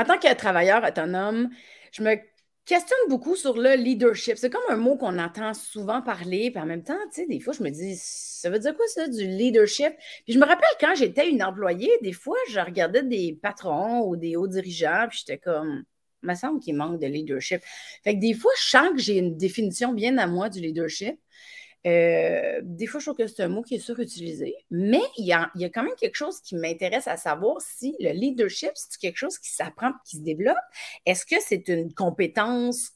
En tant que travailleur autonome, je me questionne beaucoup sur le leadership. C'est comme un mot qu'on entend souvent parler, puis en même temps, tu sais, des fois, je me dis, ça veut dire quoi ça, du leadership? Puis je me rappelle quand j'étais une employée, des fois, je regardais des patrons ou des hauts dirigeants, puis j'étais comme, il me semble qu'il manque de leadership. Fait que des fois, je sens que j'ai une définition bien à moi du leadership. Euh, des fois, je trouve que c'est un mot qui est surutilisé, mais il y, a, quand même quelque chose qui m'intéresse à savoir si le leadership, c'est quelque chose qui s'apprend, qui se développe. Est-ce que c'est une compétence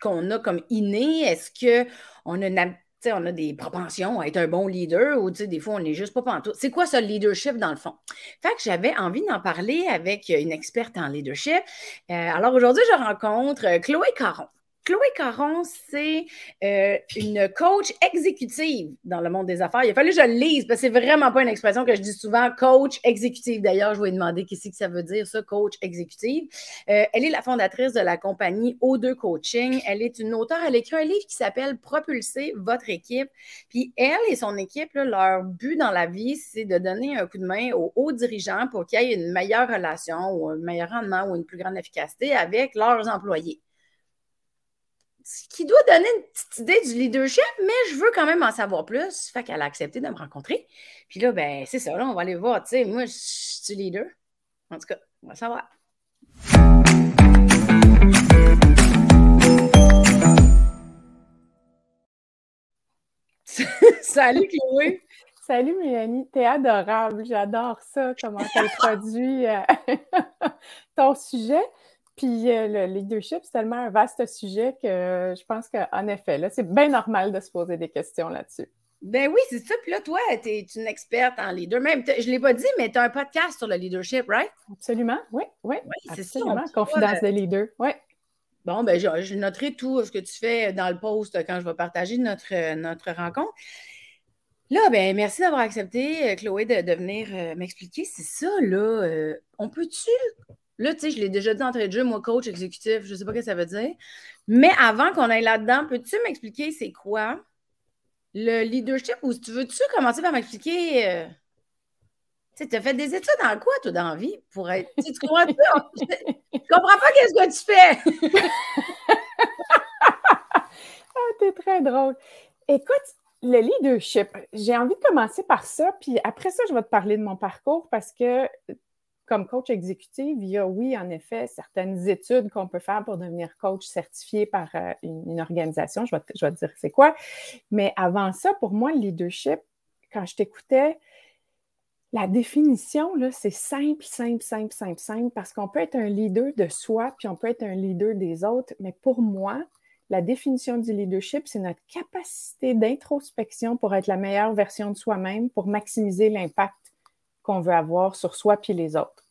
qu'on a comme innée? Est-ce qu'on a une on a des propensions à être un bon leader ou des fois, on n'est juste pas pantoute? C'est quoi ce leadership dans le fond? Fait que j'avais envie d'en parler avec une experte en leadership. Euh, alors aujourd'hui, je rencontre Chloé Caron. Chloé Caron, c'est euh, une coach exécutive dans le monde des affaires. Il a fallu que je le lise parce que c'est vraiment pas une expression que je dis souvent, coach exécutive. D'ailleurs, je vais demander qu'est-ce que ça veut dire, ça, coach exécutive. Euh, elle est la fondatrice de la compagnie O2 Coaching. Elle est une auteure. Elle écrit un livre qui s'appelle Propulser votre équipe. Puis elle et son équipe, leur but dans la vie, c'est de donner un coup de main aux hauts dirigeants pour qu'il y ait une meilleure relation ou un meilleur rendement ou une plus grande efficacité avec leurs employés qui doit donner une petite idée du leadership, mais je veux quand même en savoir plus. Fait qu'elle a accepté de me rencontrer. Puis là, ben, c'est ça, là, on va aller voir. Tu sais, moi, je suis leader. En tout cas, on va savoir. Salut Chloé! Salut Mélanie, t'es adorable, j'adore ça, comment tu produit euh, ton sujet. Puis euh, le leadership, c'est tellement un vaste sujet que je pense qu'en effet, là, c'est bien normal de se poser des questions là-dessus. Ben oui, c'est ça. Puis là, toi, tu es une experte en leader. Même, je ne l'ai pas dit, mais tu as un podcast sur le leadership, right? Absolument, oui, oui. c'est ça. Confidence de leader, oui. Bon, ben je, noterai tout ce que tu fais dans le post quand je vais partager notre, notre rencontre. Là, ben merci d'avoir accepté, Chloé, de, venir euh, m'expliquer. C'est ça, là. Euh, on peut-tu Là, tu sais, je l'ai déjà dit entrée de jeu, moi, coach exécutif, je ne sais pas ce que ça veut dire. Mais avant qu'on aille là-dedans, peux-tu m'expliquer c'est quoi le leadership ou tu veux-tu commencer par m'expliquer. Euh, tu as fait des études en quoi, toi, dans la vie, pour être. Tu comprends pas? Je, comprends pas qu'est-ce que tu fais. ah, t'es très drôle. Écoute, le leadership, j'ai envie de commencer par ça, puis après ça, je vais te parler de mon parcours parce que comme coach exécutif, il y a, oui, en effet, certaines études qu'on peut faire pour devenir coach certifié par euh, une, organisation. Je vais, te, dire c'est quoi. Mais avant ça, pour moi, le leadership, quand je t'écoutais, la définition, c'est simple, simple, simple, simple, simple, parce qu'on peut être un leader de soi, puis on peut être un leader des autres. Mais pour moi, la définition du leadership, c'est notre capacité d'introspection pour être la meilleure version de soi-même, pour maximiser l'impact qu'on veut avoir sur soi puis les autres.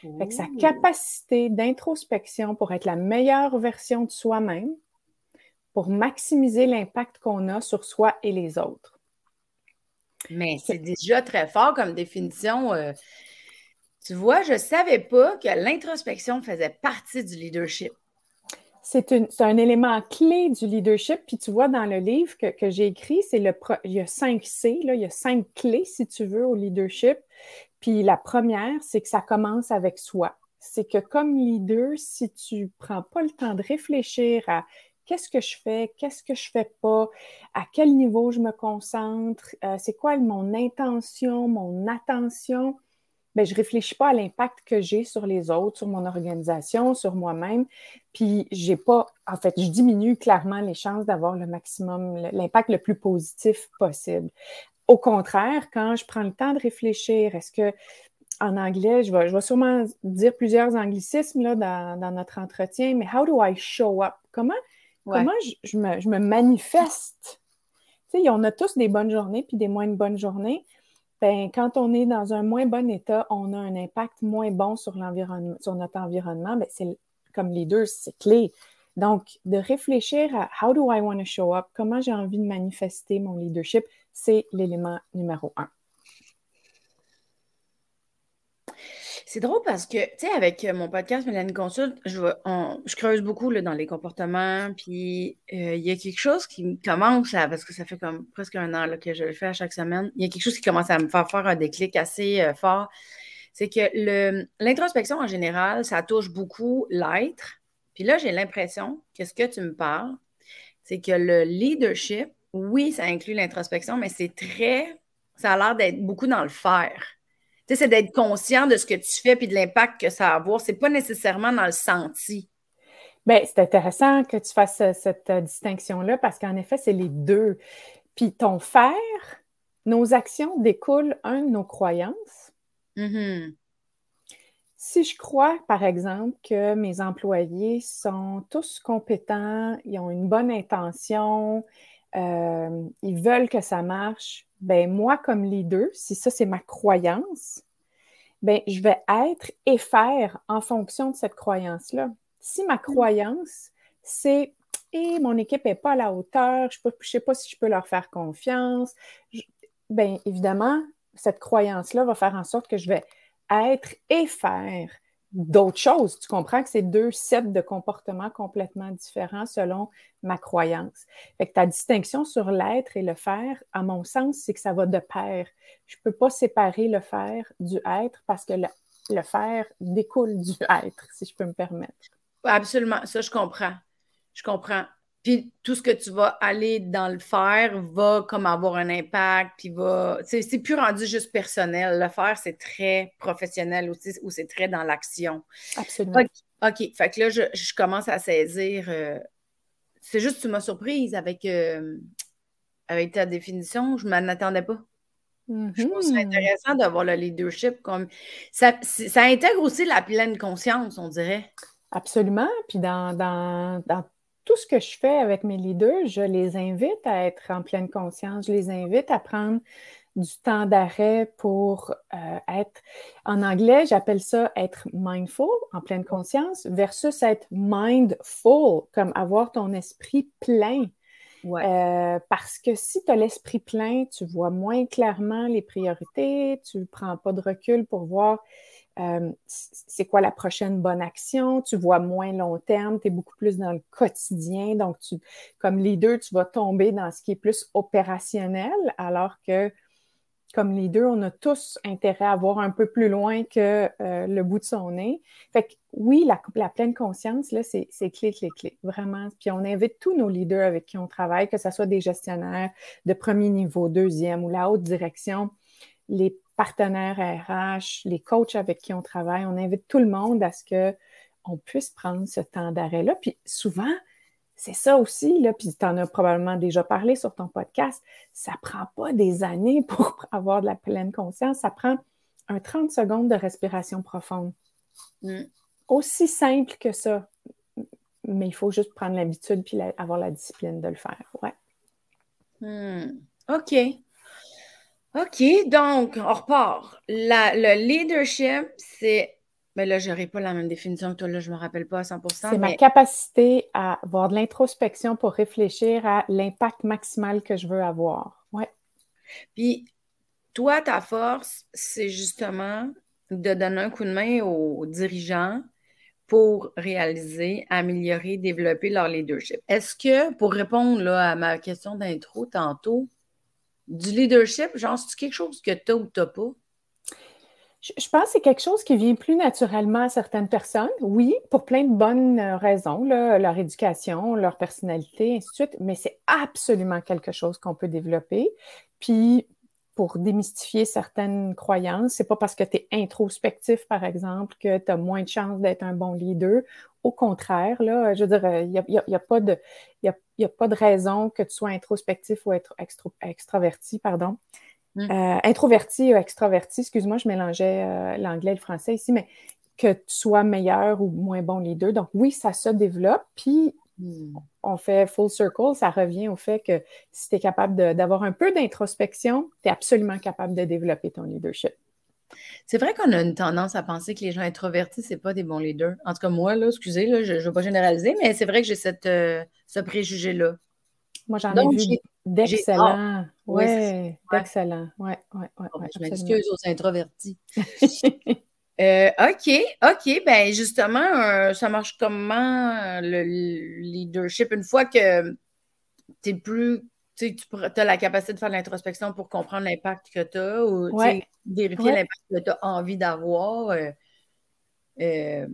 Fait sa capacité d'introspection pour être la meilleure version de soi-même, pour maximiser l'impact qu'on a sur soi et les autres. Mais c'est déjà très fort comme définition. Euh, tu vois, je ne savais pas que l'introspection faisait partie du leadership c'est un élément clé du leadership. Puis tu vois, dans le livre que, j'ai écrit, c'est le il y a cinq C, là, il y a cinq clés, si tu veux, au leadership. Puis la première, c'est que ça commence avec soi. C'est que comme leader, si tu ne prends pas le temps de réfléchir à qu'est-ce que je fais, qu'est-ce que je fais pas, à quel niveau je me concentre, euh, c'est quoi mon intention, mon attention, ben, je ne réfléchis pas à l'impact que j'ai sur les autres, sur mon organisation, sur moi-même. Puis, j'ai pas, en fait, je diminue clairement les chances d'avoir le maximum, l'impact le plus positif possible. Au contraire, quand je prends le temps de réfléchir, est-ce que, en anglais, je vais, je vais sûrement dire plusieurs anglicismes là, dans, notre entretien, mais how do I show up? Comment, comment je, me, je, me, manifeste? Tu sais, on a tous des bonnes journées puis des moins bonnes journées ben, quand on est dans un moins bon état, on a un impact moins bon sur, sur notre environnement. Ben, c'est, comme leader, c'est clé. Donc, de réfléchir à how do I want to show up, comment j'ai envie de manifester mon leadership, c'est l'élément numéro un. C'est drôle parce que, tu sais, avec euh, mon podcast Mélanie Consulte, je, creuse beaucoup là, dans les comportements. Puis, euh, il y a quelque chose qui commence à, parce que ça fait comme presque un an que je le fais à chaque semaine, il y a quelque chose qui commence à me faire faire un déclic assez euh, fort. c'est que l'introspection en général, ça touche beaucoup l'être. Puis là, j'ai l'impression que ce que tu me parles, c'est que le leadership, oui, ça inclut l'introspection, mais c'est très, ça a l'air d'être beaucoup dans le faire. Tu sais, c'est d'être conscient de ce que tu fais puis de l'impact que ça va avoir. C'est pas nécessairement dans le senti. Bien, c'est intéressant que tu fasses euh, cette euh, distinction-là parce qu'en effet, c'est les deux. Puis ton faire, nos actions découlent, un, de nos croyances. Mm-hmm. Si je crois, par exemple, que mes employés sont tous compétents, ils ont une bonne intention, euh, ils veulent que ça marche, ben moi, comme leader, si ça c'est ma croyance, ben je vais être et faire en fonction de cette croyance-là. Si ma mm. croyance, c'est et mon équipe n'est pas à la hauteur, je ne sais pas si je peux leur faire confiance, bien évidemment, cette croyance-là va faire en sorte que je vais être et faire d'autres choses. Tu comprends que c'est deux sets de comportements complètement différents selon ma croyance. Fait que ta distinction sur l'être et le faire, à mon sens, c'est que ça va de pair. Je peux pas séparer le faire du être parce que le, le faire découle du être, si je peux me permettre. Absolument, ça je comprends. Je comprends. Puis tout ce que tu vas aller dans le faire va comme avoir un impact, puis va. C'est plus rendu juste personnel. Le faire, c'est très professionnel aussi, ou c'est très dans l'action. Absolument. OK. Fait que là, je, commence à saisir. Euh, c'est juste tu m'as surprise avec, euh, avec ta définition. Je ne m'en attendais pas. Je trouve ça mm-hmm. intéressant d'avoir le leadership comme. Ça, ça intègre aussi la pleine conscience, on dirait. Absolument. Puis dans, dans, dans tout ce que je fais avec mes leaders, je les invite à être en pleine conscience. Je les invite à prendre du temps d'arrêt pour euh, être, en anglais, j'appelle ça être mindful, en pleine conscience, versus être mindful, comme avoir ton esprit plein. Euh, parce que si tu as l'esprit plein, tu vois moins clairement les priorités, tu ne prends pas de recul pour voir euh, c'est quoi la prochaine bonne action, tu vois moins long terme, tu es beaucoup plus dans le quotidien, donc tu, comme leader, tu vas tomber dans ce qui est plus opérationnel, alors que comme leader, on a tous intérêt à voir un peu plus loin que euh, le bout de son nez. Fait que oui, la, pleine conscience, là, c'est clé, clé, clé, vraiment. Puis on invite tous nos leaders avec qui on travaille, que ce soit des gestionnaires de premier niveau, deuxième ou la haute direction, les partenaires RH, les coachs avec qui on travaille, on invite tout le monde à ce qu'on puisse prendre ce temps d'arrêt-là. Puis souvent, c'est ça aussi, là, puis tu en as probablement déjà parlé sur ton podcast, ça ne prend pas des années pour avoir de la pleine conscience, ça prend un 30 secondes de respiration profonde. Mm. Aussi simple que ça, mais il faut juste prendre l'habitude puis avoir la discipline de le faire. Ouais. Mm. OK. OK, donc, on repart. le leadership, c'est. Mais ben là, je n'aurai pas la même définition que toi, là, je ne me rappelle pas à 100% C'est ma capacité à avoir de l'introspection pour réfléchir à l'impact maximal que je veux avoir. Ouais. Puis, toi, ta force, c'est justement de donner un coup de main aux dirigeants pour réaliser, améliorer, développer leur leadership. Est-ce que, pour répondre là, à ma question d'intro tantôt, du leadership, genre, c'est quelque chose que tu as ou tu n'as pas? Je pense que c'est quelque chose qui vient plus naturellement à certaines personnes, oui, pour plein de bonnes euh, raisons, leur éducation, leur personnalité, ainsi de suite, mais c'est absolument quelque chose qu'on peut développer. Puis, pour démystifier certaines croyances, c'est pas parce que tu es introspectif, par exemple, que tu as moins de chances d'être un bon leader. Au contraire, là, je veux dire, il n'y a, pas de, n'y a pas de raison que tu sois introspectif ou être extraverti, pardon. Mm. Euh, introverti ou extraverti, excuse-moi, je mélangeais euh, l'anglais et le français ici, mais que tu sois meilleur ou moins bon les deux. Donc oui, ça se développe, puis mm. on fait full circle, ça revient au fait que si tu es capable d'avoir un peu d'introspection, tu es absolument capable de développer ton leadership. C'est vrai qu'on a une tendance à penser que les gens introvertis, ce n'est pas des bons leaders. En tout cas, moi, là, excusez, là, je ne veux pas généraliser, mais c'est vrai que j'ai cette, euh, ce préjugé-là. Moi, j'en ai vu d'excellents. Oui, d'excellents. Oui, oui, oui. je m'excuse aux introvertis. Euh, OK, OK. Ben justement, euh, ça marche comment le leadership? Une fois que tu es plus tu as la capacité de faire l'introspection pour comprendre l'impact que tu as ou vérifier l'impact que tu as envie d'avoir. Euh, euh,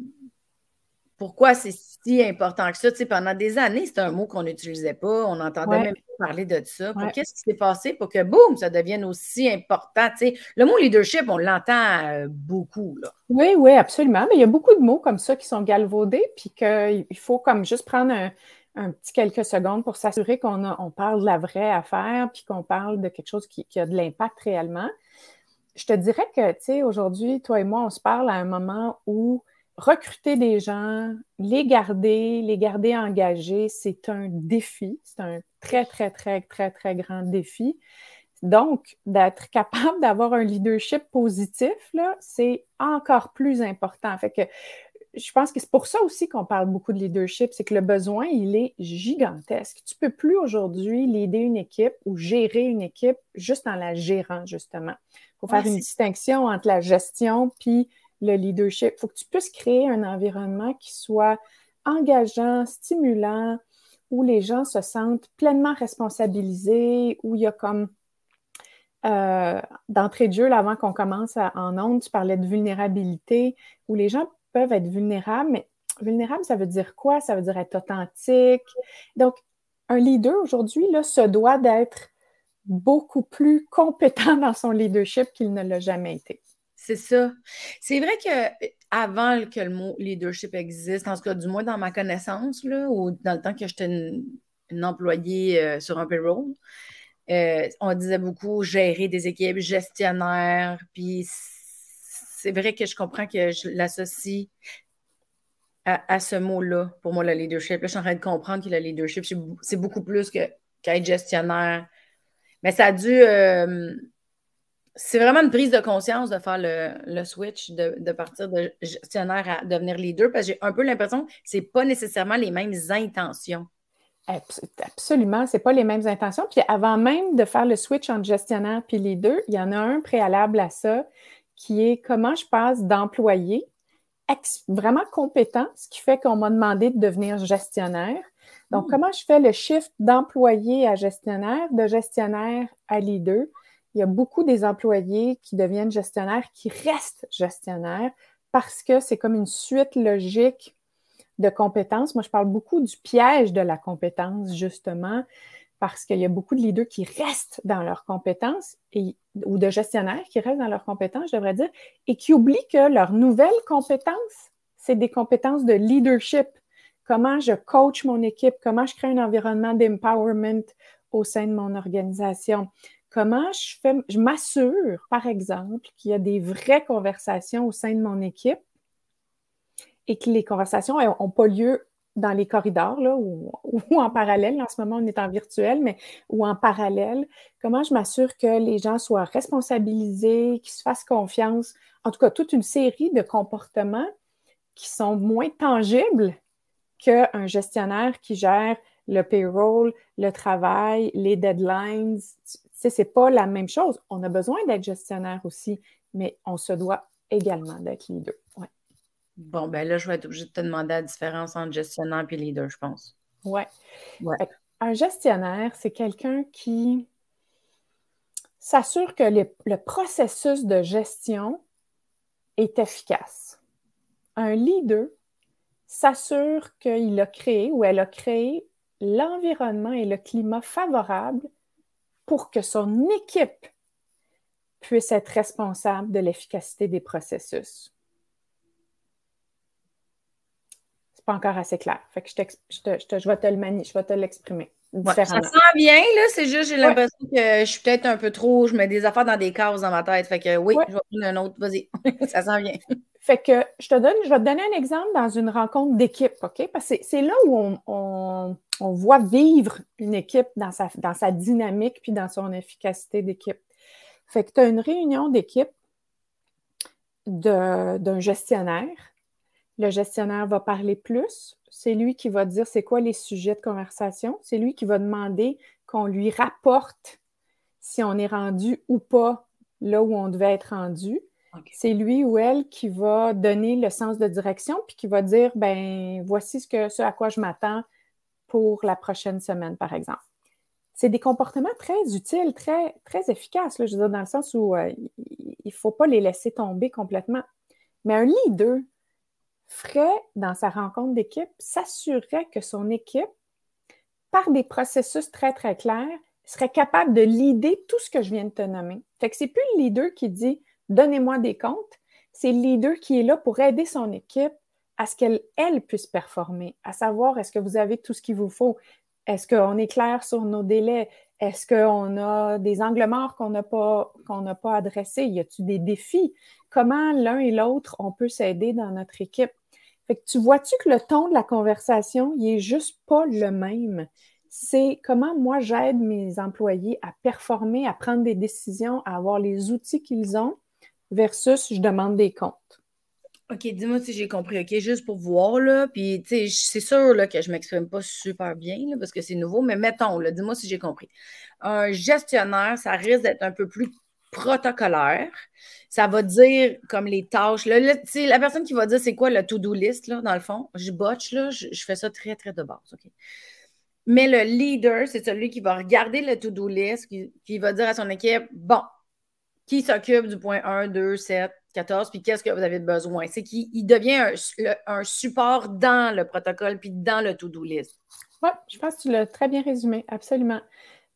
pourquoi c'est si important que ça? pendant des années, c'était un mot qu'on n'utilisait pas, on n'entendait même pas parler de ça. Qu'est-ce qui s'est passé pour que, boum, ça devienne aussi important? le mot leadership, on l'entend euh, beaucoup. Là. Oui, oui, absolument. Mais il y a beaucoup de mots comme ça qui sont galvaudés, puis qu'il faut comme juste prendre un, petit quelques secondes pour s'assurer qu'on on parle de la vraie affaire, puis qu'on parle de quelque chose qui, qui a de l'impact réellement. Je te dirais que, tu sais, aujourd'hui, toi et moi, on se parle à un moment où recruter des gens, les garder, les garder engagés, c'est un défi. C'est un très, très, très, très, très grand défi. Donc, d'être capable d'avoir un leadership positif, là, c'est encore plus important. Fait que je pense que c'est pour ça aussi qu'on parle beaucoup de leadership, c'est que le besoin, il est gigantesque. Tu ne peux plus aujourd'hui leader une équipe ou gérer une équipe juste en la gérant, justement. Il faut faire une distinction entre la gestion puis le leadership. Il faut que tu puisses créer un environnement qui soit engageant, stimulant, où les gens se sentent pleinement responsabilisés, où il y a comme euh, d'entrée de jeu, avant qu'on commence en ondes, tu parlais de vulnérabilité, où les gens peuvent être vulnérables, mais vulnérable, ça veut dire quoi? Ça veut dire être authentique. Donc, un leader aujourd'hui, là, se doit d'être beaucoup plus compétent dans son leadership qu'il ne l'a jamais été. C'est ça. C'est vrai que avant que le mot leadership existe, en tout cas, du moins dans ma connaissance, là, ou dans le temps que j'étais une, employée euh, sur un payroll, euh, on disait beaucoup gérer des équipes, gestionnaire, puis c'est vrai que je comprends que je l'associe à, ce mot-là, pour moi, le leadership. Là, je suis en train de comprendre que le leadership, c'est beaucoup plus qu'être gestionnaire. Mais ça a dû. Euh, c'est vraiment une prise de conscience de faire le, switch, de, partir de gestionnaire à devenir leader, parce que j'ai un peu l'impression que ce n'est pas nécessairement les mêmes intentions. Absolument, ce n'est pas les mêmes intentions. Puis avant même de faire le switch entre gestionnaire puis leader, il y en a un préalable à ça qui est comment je passe d'employé vraiment compétent, ce qui fait qu'on m'a demandé de devenir gestionnaire. Donc, hmm. comment je fais le shift d'employé à gestionnaire, de gestionnaire à leader? il y a beaucoup des employés qui deviennent gestionnaires, qui restent gestionnaires parce que c'est comme une suite logique de compétences. Moi, je parle beaucoup du piège de la compétence, justement, parce qu'il y a beaucoup de leaders qui restent dans leurs compétences et, ou de gestionnaires qui restent dans leurs compétences, je devrais dire, et qui oublient que leurs nouvelles compétences, c'est des compétences de leadership. Comment je coach mon équipe, comment je crée un environnement d'empowerment au sein de mon organisation, comment je fais, je m'assure, par exemple, qu'il y a des vraies conversations au sein de mon équipe et que les conversations n'ont pas lieu dans les corridors ou, en parallèle. En ce moment, on est en virtuel, mais ou en parallèle. Comment je m'assure que les gens soient responsabilisés, qu'ils se fassent confiance? En tout cas, toute une série de comportements qui sont moins tangibles qu'un gestionnaire qui gère le payroll, le travail, les deadlines, c'est pas la même chose. On a besoin d'être gestionnaire aussi, mais on se doit également d'être leader. Bon, ben là, je vais être obligée de te demander la différence entre gestionnaire et leader, je pense. Oui. Ouais. Un gestionnaire, c'est quelqu'un qui s'assure que le processus de gestion est efficace. Un leader s'assure qu'il a créé ou elle a créé l'environnement et le climat favorable pour que son équipe puisse être responsable de l'efficacité des processus. C'est pas encore assez clair. Fait que je, je, vais te le manier, je vais te l'exprimer. ça sent bien, là. C'est juste, j'ai l'impression que je suis peut-être un peu trop, je mets des affaires dans des cases dans ma tête. Fait que oui, je vais prendre un autre. Vas-y, ça sent bien. Fait que je te donne, je vais te donner un exemple dans une rencontre d'équipe, OK? Parce que c'est là où on, voit vivre une équipe dans sa, dans sa dynamique puis dans son efficacité d'équipe. Fait que tu as une réunion d'équipe d'un gestionnaire. Le gestionnaire va parler plus. C'est lui qui va dire c'est quoi les sujets de conversation. C'est lui qui va demander qu'on lui rapporte si on est rendu ou pas là où on devait être rendu. C'est lui ou elle qui va donner le sens de direction puis qui va dire ben voici ce, que, ce à quoi je m'attends pour la prochaine semaine, par exemple. c'est des comportements très utiles, très, très efficaces, là, je veux dire, dans le sens où euh, il ne faut pas les laisser tomber complètement. Mais un leader ferait, dans sa rencontre d'équipe, s'assurerait que son équipe, par des processus très, très clairs, serait capable de leader tout ce que je viens de te nommer. Fait que c'est plus le leader qui dit donnez-moi des comptes, c'est le leader qui est là pour aider son équipe à ce qu'elle elle puisse performer, à savoir est-ce que vous avez tout ce qu'il vous faut, est-ce qu'on est clair sur nos délais, est-ce qu'on a des angles morts qu'on n'a pas, qu'on n'a pas adressés, y a-t-il des défis, comment l'un et l'autre on peut s'aider dans notre équipe? Fait que tu vois-tu que le ton de la conversation, il est juste pas le même? C'est comment moi j'aide mes employés à performer, à prendre des décisions, à avoir les outils qu'ils ont versus je demande des comptes. OK, dis-moi si j'ai compris, OK, juste pour voir, là, puis, c'est sûr là, que je ne m'exprime pas super bien, parce que c'est nouveau, mais mettons, dis-moi si j'ai compris. Un gestionnaire, ça risque d'être un peu plus protocolaire. Ça va dire comme les tâches. La personne qui va dire c'est quoi le to-do list, là, dans le fond, je botche, là, je, fais ça très, très de base? Mais le leader, c'est celui qui va regarder le to-do list, qui, va dire à son équipe bon, qui s'occupe du point 1, 2, 7, 14, puis qu'est-ce que vous avez besoin? C'est qu'il devient un, support dans le protocole, puis dans le to-do list. Oui, je pense que tu l'as très bien résumé, absolument.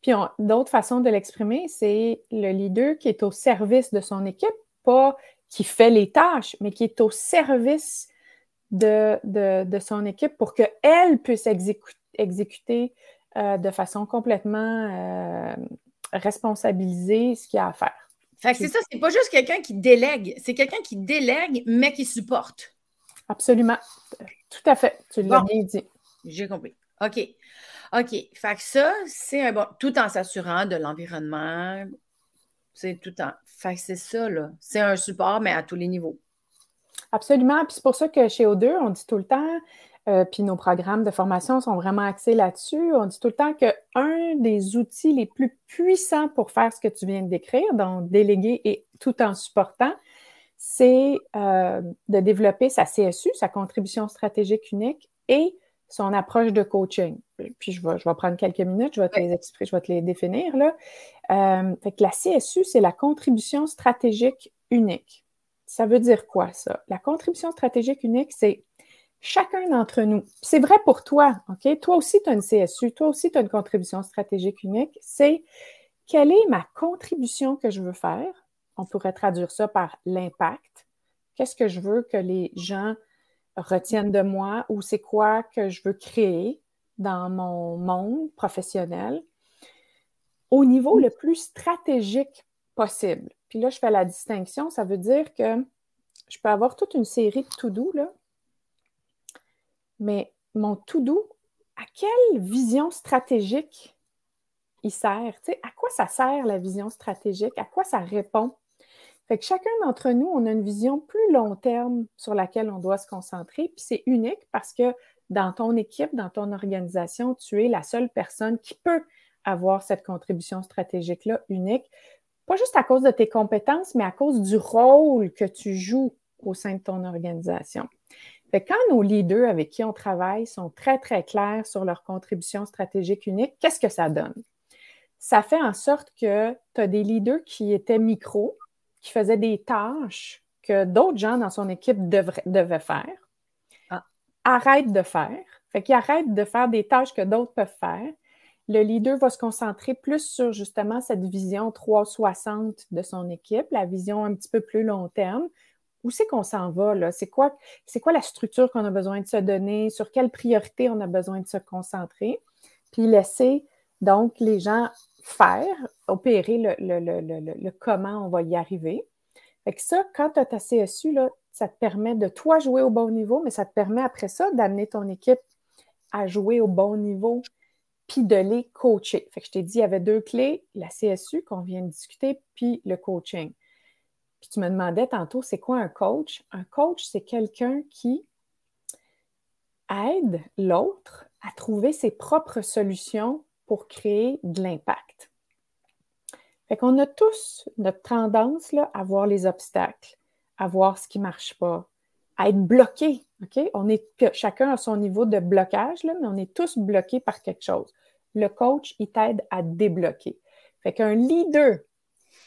Puis d'autres façons de l'exprimer, c'est le leader qui est au service de son équipe, pas qui fait les tâches, mais qui est au service de, de son équipe pour qu'elle puisse exécuter exécuter euh, de façon complètement euh, responsabilisée ce qu'il y a à faire. Fait que c'est ça, c'est pas juste quelqu'un qui délègue, c'est quelqu'un qui délègue, mais qui supporte. Absolument. Tout à fait. Tu l'as bien dit. J'ai compris. OK. OK. Fait que ça, c'est un bon. Tout en s'assurant de l'environnement. C'est tout en. Fait que c'est ça, là. C'est un support, mais à tous les niveaux. Absolument. Puis c'est pour ça que chez O2, on dit tout le temps euh, puis nos programmes de formation sont vraiment axés là-dessus. On dit tout le temps qu'un des outils les plus puissants pour faire ce que tu viens de décrire, donc déléguer et tout en supportant, c'est euh, de développer sa CSU, sa contribution stratégique unique, et son approche de coaching. Puis je vais, je vais prendre quelques minutes, je vais te les exprimer, je vais te les définir. Là. Euh, fait que la CSU, c'est la contribution stratégique unique. Ça veut dire quoi, ça? La contribution stratégique unique, c'est chacun d'entre nous, c'est vrai pour toi, OK? Toi aussi, tu as une CSU, toi aussi, tu as une contribution stratégique unique, c'est quelle est ma contribution que je veux faire? On pourrait traduire ça par l'impact. Qu'est-ce que je veux que les gens retiennent de moi ou c'est quoi que je veux créer dans mon monde professionnel au niveau le plus stratégique possible. Puis là, je fais la distinction, ça veut dire que je peux avoir toute une série de tout doux, mais mon tout doux, à quelle vision stratégique il sert? à quoi ça sert la vision stratégique? À quoi ça répond? Fait que chacun d'entre nous, on a une vision plus long terme sur laquelle on doit se concentrer. Puis c'est unique parce que dans ton équipe, dans ton organisation, tu es la seule personne qui peut avoir cette contribution stratégique-là unique. Pas juste à cause de tes compétences, mais à cause du rôle que tu joues au sein de ton organisation quand nos leaders avec qui on travaille sont très, très clairs sur leur contribution stratégique unique, qu'est-ce que ça donne? Ça fait en sorte que tu as des leaders qui étaient micro, qui faisaient des tâches que d'autres gens dans son équipe devaient faire. Ah. Arrête de faire. Fait qu'ils arrêtent de faire des tâches que d'autres peuvent faire. Le leader va se concentrer plus sur justement cette vision 360 de son équipe, la vision un petit peu plus long terme, où c'est qu'on s'en va, là? C'est quoi, c'est quoi la structure qu'on a besoin de se donner? Sur quelle priorité on a besoin de se concentrer? Puis laisser donc les gens faire, opérer le, comment on va y arriver. Fait que ça, quand tu as ta CSU, ça te permet de toi jouer au bon niveau, mais ça te permet après ça d'amener ton équipe à jouer au bon niveau, puis de les coacher. Fait que je t'ai dit, il y avait deux clés, la CSU qu'on vient de discuter, puis le coaching tu me demandais tantôt, c'est quoi un coach? Un coach, c'est quelqu'un qui aide l'autre à trouver ses propres solutions pour créer de l'impact. Fait qu'on a tous notre tendance à voir les obstacles, à voir ce qui ne marche pas, à être bloqué. Chacun à son niveau de blocage, mais on est tous bloqués par quelque chose. le coach, il t'aide à débloquer. Fait qu'un leader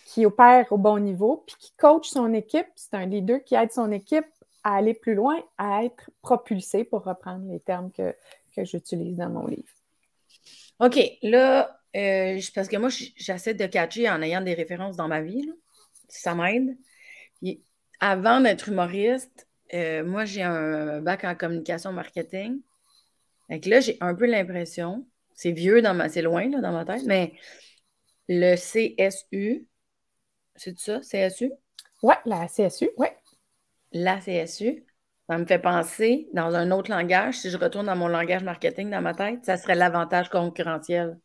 qui opère au bon niveau, puis qui coach son équipe, c'est un leader qui aide son équipe à aller plus loin, à être propulsé, pour reprendre les termes que j'utilise dans mon livre. OK, là, euh, parce que moi, j'essaie de catcher en ayant des références dans ma vie. Ça m'aide. avant d'être humoriste, euh, moi, j'ai un bac en communication marketing. Donc là, j'ai un peu l'impression, c'est vieux, dans ma, c'est loin là, dans ma tête, mais le CSU, c'est ça, CSU? Oui, la CSU, oui. La CSU, ça me fait penser, dans un autre langage, si je retourne dans mon langage marketing dans ma tête, ça serait l'avantage concurrentiel.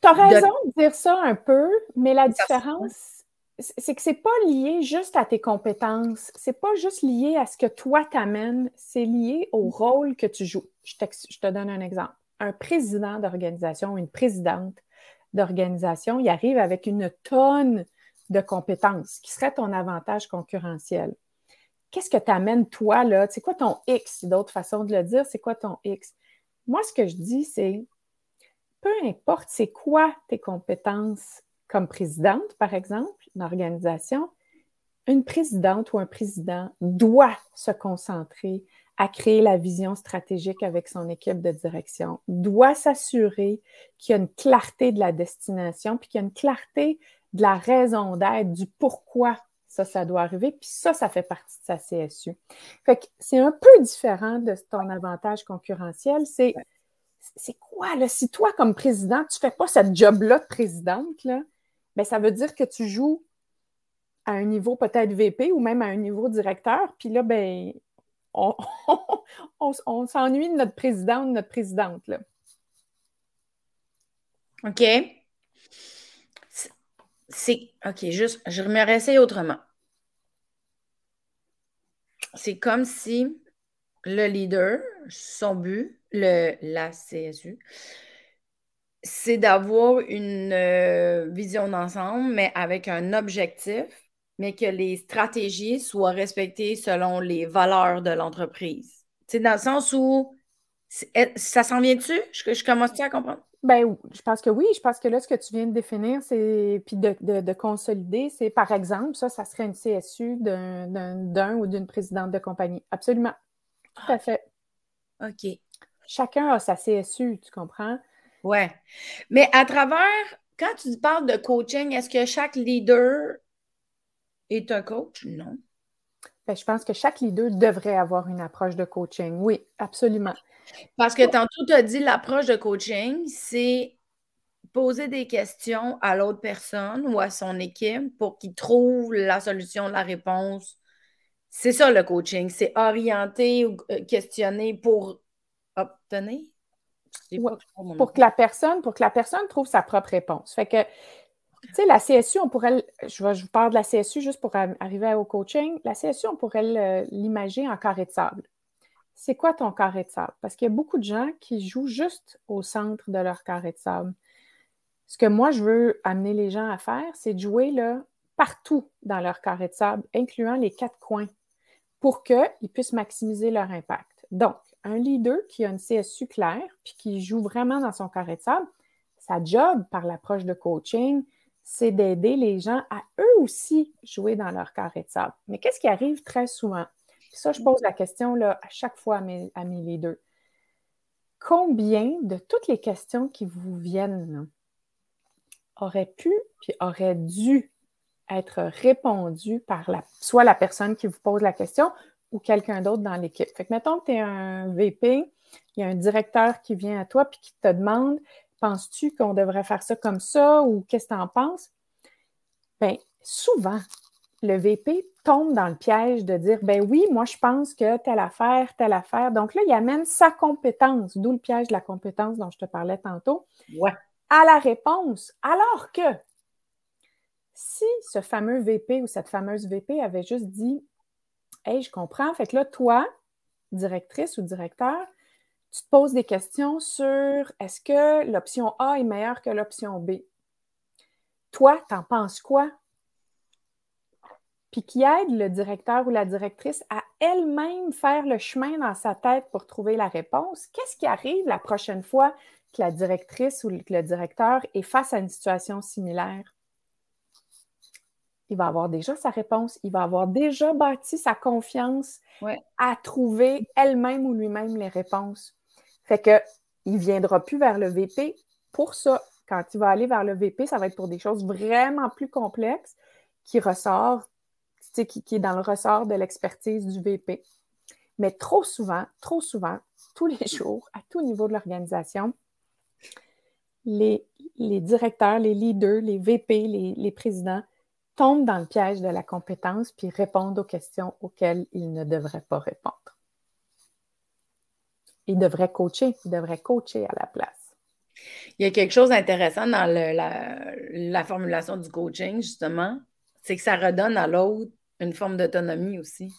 Tu as raison de... dire ça un peu, mais la différence, c'est que c'est pas lié juste à tes compétences, c'est pas juste lié à ce que toi t'amènes, c'est lié au rôle que tu joues. Je, je te donne un exemple. Un président d'organisation, une présidente d'organisation, il arrive avec une tonne de compétences qui serait ton avantage concurrentiel. Qu'est-ce que tu amènes toi là? C'est quoi ton X? D'autres façons de le dire, c'est quoi ton X? Moi, ce que je dis, c'est peu importe c'est quoi tes compétences comme présidente, par exemple, d'organisation, une présidente ou un président doit se concentrer à créer la vision stratégique avec son équipe de direction, doit s'assurer qu'il y a une clarté de la destination, puis qu'il y a une clarté de la raison d'être, du pourquoi ça, ça doit arriver, puis ça, ça fait partie de sa CSU. Fait que c'est un peu différent de ton avantage concurrentiel, c'est c'est quoi, là? Si toi, comme président, tu ne fais pas cette job-là de présidente, là, bien, ça veut dire que tu joues à un niveau peut-être VP ou même à un niveau directeur, puis là, ben, on, on, s'ennuie de notre président de notre présidente. Là. OK. C'est. OK, juste, je me réessaye autrement. C'est comme si le leader, son but, le, la CSU, c'est d'avoir une euh, vision d'ensemble, mais avec un objectif, mais que les stratégies soient respectées selon les valeurs de l'entreprise. C'est dans le sens où ça s'en vient dessus? Je, je commence-tu à comprendre? Ben, je pense que oui. Je pense que là, ce que tu viens de définir, c'est puis de, de, consolider, c'est par exemple, ça, ça serait une CSU d'un ou d'une présidente de compagnie. Absolument. Tout à fait. OK. Chacun a sa CSU, tu comprends? Ouais. Mais à travers, quand tu parles de coaching, est-ce que chaque leader est un coach? Non. Ben, je pense que chaque leader devrait avoir une approche de coaching. Oui, absolument. Parce que tantôt, tu as dit l'approche de coaching, c'est poser des questions à l'autre personne ou à son équipe pour qu'il trouve la solution, la réponse. C'est ça le coaching, c'est orienter ou euh, questionner pour obtenir? pour que la personne, pour que la personne trouve sa propre réponse. Fait que, tu sais, la CSU, on pourrait, je, vous parle de la CSU juste pour arriver au coaching. La CSU, on pourrait l'imaginer en carré de sable. C'est quoi ton carré de sable? Parce qu'il y a beaucoup de gens qui jouent juste au centre de leur carré de sable. Ce que moi, je veux amener les gens à faire, c'est de jouer là, partout dans leur carré de sable, incluant les quatre coins, pour qu'ils puissent maximiser leur impact. Donc, un leader qui a une CSU claire puis qui joue vraiment dans son carré de sable, sa job par l'approche de coaching, c'est d'aider les gens à eux aussi jouer dans leur carré de sable. Mais qu'est-ce qui arrive très souvent? ça, je pose la question à chaque fois à mes, à leaders. Combien de toutes les questions qui vous viennent auraient pu puis auraient dû être répondues par la, soit la personne qui vous pose la question ou quelqu'un d'autre dans l'équipe? Fait que mettons que tu es un VP, il y a un directeur qui vient à toi puis qui te demande Penses-tu qu'on devrait faire ça comme ça ou qu'est-ce que tu en penses? Bien, souvent, le VP tombe dans le piège de dire ben oui, moi je pense que telle affaire, telle affaire. Donc là, il amène sa compétence, d'où le piège de la compétence dont je te parlais tantôt, à la réponse. Alors que si ce fameux VP ou cette fameuse VP avait juste dit Hey, je comprends. Fait que là, toi, directrice ou directeur, tu te poses des questions sur est-ce que l'option A est meilleure que l'option B? Toi, t'en penses quoi? puis qui aide le directeur ou la directrice à elle-même faire le chemin dans sa tête pour trouver la réponse, qu'est-ce qui arrive la prochaine fois que la directrice ou que le directeur est face à une situation similaire? Il va avoir déjà sa réponse, il va avoir déjà bâti sa confiance à trouver elle-même ou lui-même les réponses. Fait que il ne viendra plus vers le VP pour ça. Quand il va aller vers le VP, ça va être pour des choses vraiment plus complexes qui ressort, qui, qui est dans le ressort de l'expertise du VP. Mais trop souvent, trop souvent, tous les jours, à tout niveau de l'organisation, les, directeurs, les leaders, les VP, les, présidents tombent dans le piège de la compétence puis répondent aux questions auxquelles ils ne devraient pas répondre. Ils devraient coacher, ils devraient coacher à la place. Il y a quelque chose d'intéressant dans la, la, formulation du coaching, justement, c'est que ça redonne à l'autre une forme d'autonomie aussi.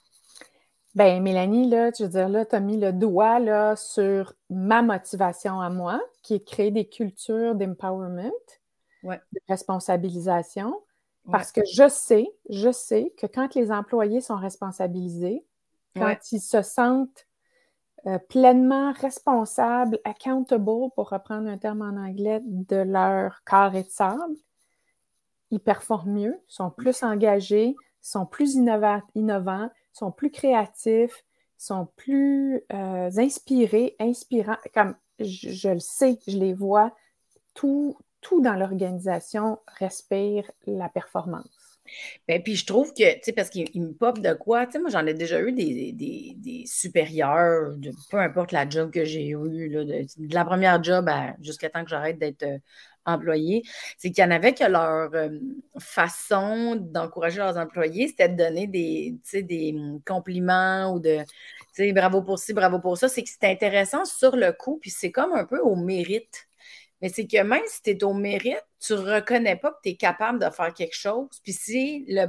Ben Mélanie, là, je veux dire, là, tu as mis le doigt là, sur ma motivation à moi, qui est de créer des cultures d'empowerment, de responsabilisation, parce que je sais, je sais que quand les employés sont responsabilisés, quand ils se sentent euh, pleinement responsables, accountable, pour reprendre un terme en anglais, de leur carré de sable, ils performent mieux, sont plus engagés, sont plus innovants, sont plus créatifs, sont plus euh, inspirés, inspirants. Comme je, le sais, je les vois, tout, tout dans l'organisation respire la performance. Ben, puis je trouve que, tu sais, parce qu'il me pop de quoi, tu sais, moi j'en ai déjà eu des, des, supérieurs, peu importe la job que j'ai eue, de, la première job jusqu'à temps que j'arrête d'être euh, employé, c'est qu'il y en avait que leur euh, façon d'encourager leurs employés, c'était de donner des, des hum, compliments ou de, bravo pour ci, bravo pour ça. C'est que c'est intéressant sur le coup, puis c'est comme un peu au mérite. Mais c'est que même si tu es au mérite, tu ne reconnais pas que tu es capable de faire quelque chose. Puis si le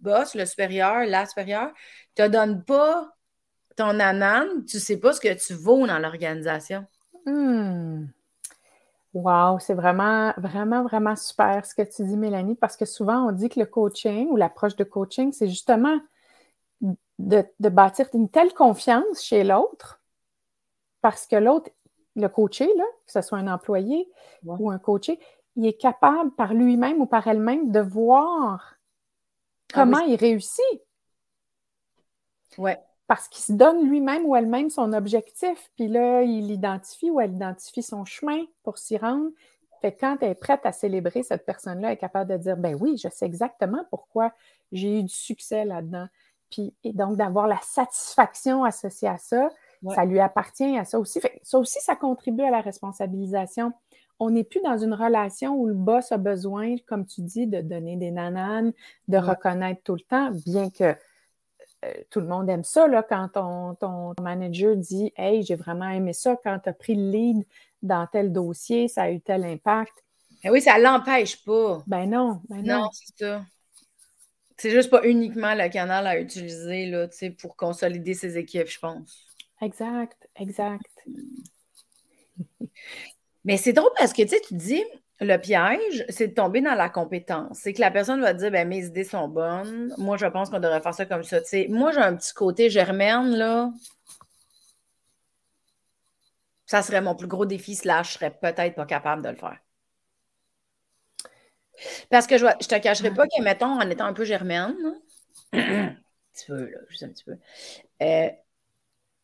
boss, le supérieur, la supérieure, ne te donne pas ton anane, tu ne sais pas ce que tu vaux dans l'organisation. Hmm. Wow, c'est vraiment, vraiment, vraiment super ce que tu dis, Mélanie, parce que souvent on dit que le coaching ou l'approche de coaching, c'est justement de, bâtir une telle confiance chez l'autre, parce que l'autre, le coaché, là, que ce soit un employé ou un coaché, il est capable par lui-même ou par elle-même de voir ah comment il réussit. Ouais parce qu'il se donne lui-même ou elle-même son objectif, puis là, il identifie ou elle identifie son chemin pour s'y rendre. Fait que quand elle est prête à célébrer, cette personne-là est capable de dire, ben oui, je sais exactement pourquoi j'ai eu du succès là-dedans. Puis, et donc, d'avoir la satisfaction associée à ça, ça lui appartient à ça aussi. Fait ça aussi, ça contribue à la responsabilisation. On n'est plus dans une relation où le boss a besoin, comme tu dis, de donner des nananes, de reconnaître tout le temps, bien que euh, tout le monde aime ça là, quand ton, manager dit Hey, j'ai vraiment aimé ça quand tu as pris le lead dans tel dossier, ça a eu tel impact. Mais oui, ça ne l'empêche pas. Ben non, ben non. Non, c'est ça. C'est juste pas uniquement le canal à utiliser là, pour consolider ses équipes, je pense. Exact, exact. Mais c'est drôle parce que tu sais, dis, le piège, c'est de tomber dans la compétence. C'est que la personne va dire ben, mes idées sont bonnes. Moi, je pense qu'on devrait faire ça comme ça. moi, j'ai un petit côté germaine, là. Ça serait mon plus gros défi, slash, je serais peut-être pas capable de le faire. Parce que je, je te cacherai pas que, en étant un peu germaine, un petit peu, là, juste un petit peu, euh,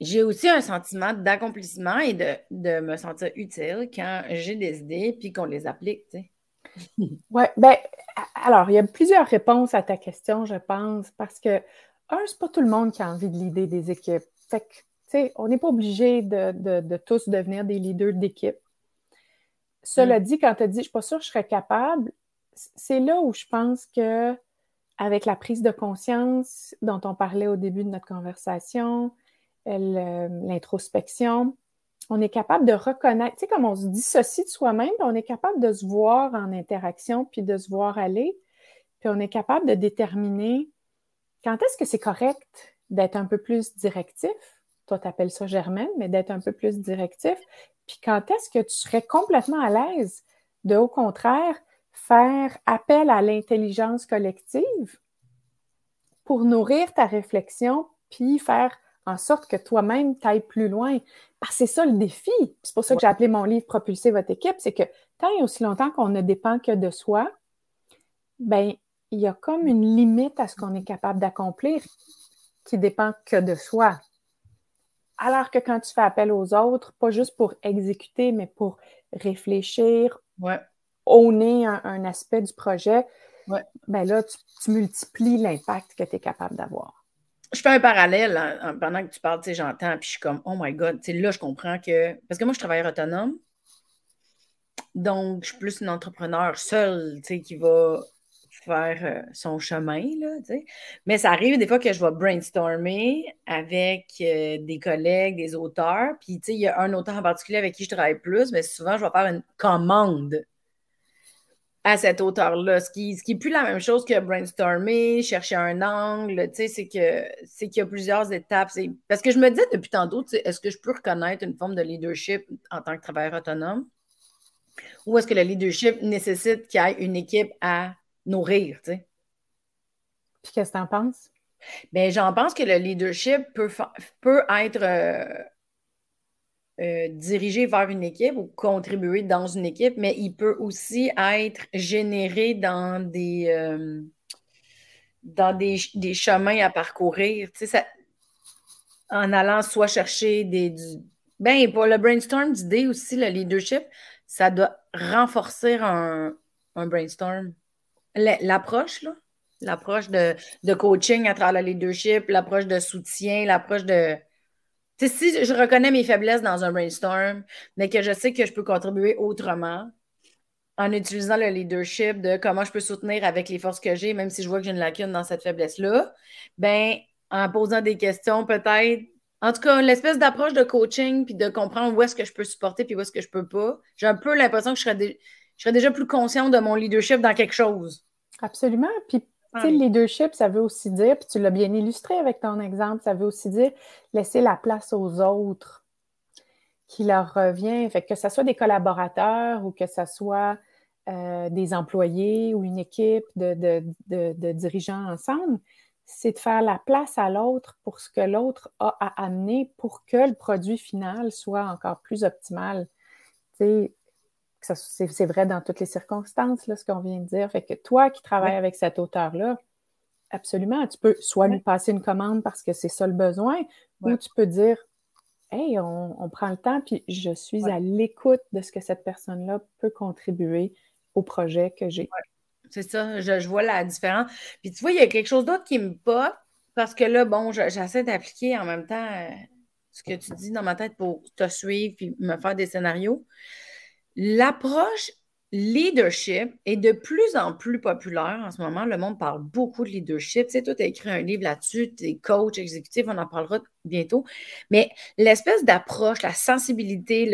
j'ai aussi un sentiment d'accomplissement et de, me sentir utile quand j'ai des idées puis qu'on les applique. Tu sais. oui, ben, alors, il y a plusieurs réponses à ta question, je pense, parce que, un, c'est pas tout le monde qui a envie de l'idée des équipes. Fait que, tu sais, on n'est pas obligé de, tous devenir des leaders d'équipe. Cela mm. dit, quand tu as dit, je ne suis pas sûre que je serais capable, c'est là où je pense que, avec la prise de conscience dont on parlait au début de notre conversation, l'introspection, on est capable de reconnaître, tu sais, comme on se dissocie de soi-même, on est capable de se voir en interaction, puis de se voir aller, puis on est capable de déterminer quand est-ce que c'est correct d'être un peu plus directif. Toi, tu appelles ça Germaine, mais d'être un peu plus directif. Puis quand est-ce que tu serais complètement à l'aise de, au contraire, faire appel à l'intelligence collective pour nourrir ta réflexion, puis faire en sorte que toi-même t'ailles plus loin. Parce que c'est ça le défi. C'est pour ça que j'ai appelé mon livre Propulser votre équipe, c'est que tant et aussi longtemps qu'on ne dépend que de soi, ben il y a comme une limite à ce qu'on est capable d'accomplir qui dépend que de soi. Alors que quand tu fais appel aux autres, pas juste pour exécuter, mais pour réfléchir, ouais. owner un, aspect du projet, ouais. ben là, tu, multiplies l'impact que tu es capable d'avoir. Je fais un parallèle hein, pendant que tu parles, j'entends, puis je suis comme, oh my God, là, je comprends que. Parce que moi, je travaille autonome. Donc, je suis plus une entrepreneur seule, qui va faire euh, son chemin, là, Mais ça arrive des fois que je vais brainstormer avec euh, des collègues, des auteurs, puis, il y a un auteur en particulier avec qui je travaille plus, mais souvent, je vais faire une commande à cet auteur-là, ce qui, ce qui est plus la même chose que brainstormer, chercher un angle, c'est que c'est qu'il y a plusieurs étapes. Parce que je me disais depuis tantôt, est-ce que je peux reconnaître une forme de leadership en tant que travailleur autonome? Ou est-ce que le leadership nécessite qu'il y ait une équipe à nourrir, tu sais? Puis qu'est-ce que tu en penses? Bien, j'en pense que le leadership peut, peut être euh, euh, dirigé vers une équipe ou contribuer dans une équipe, mais il peut aussi être généré dans des, euh, dans des, chemins à parcourir. Sais, en allant soit chercher des. Du, ben, pour le brainstorm d'idées aussi, le leadership, ça doit renforcer un, un brainstorm. L'approche, là, l'approche de, coaching à travers le leadership, l'approche de soutien, l'approche de. Tu sais, si je reconnais mes faiblesses dans un brainstorm, mais que je sais que je peux contribuer autrement en utilisant le leadership de comment je peux soutenir avec les forces que j'ai, même si je vois que j'ai une lacune dans cette faiblesse-là, ben en posant des questions, peut-être. En tout cas, l'espèce d'approche de coaching, puis de comprendre où est-ce que je peux supporter, puis où est-ce que je peux pas. J'ai un peu l'impression que je serais, je serais déjà plus consciente de mon leadership dans quelque chose. Absolument. Puis, le leadership, ça veut aussi dire, puis tu l'as bien illustré avec ton exemple, ça veut aussi dire laisser la place aux autres qui leur revient. Fait que ce soit des collaborateurs ou que ce soit euh, des employés ou une équipe de, de dirigeants ensemble, c'est de faire la place à l'autre pour ce que l'autre a à amener pour que le produit final soit encore plus optimal. C'est vrai dans toutes les circonstances, là, ce qu'on vient de dire. Fait que toi qui travailles avec cet auteur-là, absolument, tu peux soit lui passer une commande parce que c'est ça le besoin, ou tu peux dire Hey, on, prend le temps, puis je suis à l'écoute de ce que cette personne-là peut contribuer au projet que j'ai. C'est ça, je, vois la différence. Puis tu vois, il y a quelque chose d'autre qui me pas, parce que là, bon, j'essaie d'appliquer en même temps euh, ce que tu dis dans ma tête pour te suivre puis me faire des scénarios. L'approche leadership est de plus en plus populaire en ce moment. Le monde parle beaucoup de leadership. Tu sais, toi, tu as écrit un livre là-dessus, tu es coach exécutif, on en parlera bientôt. Mais l'espèce d'approche, la sensibilité,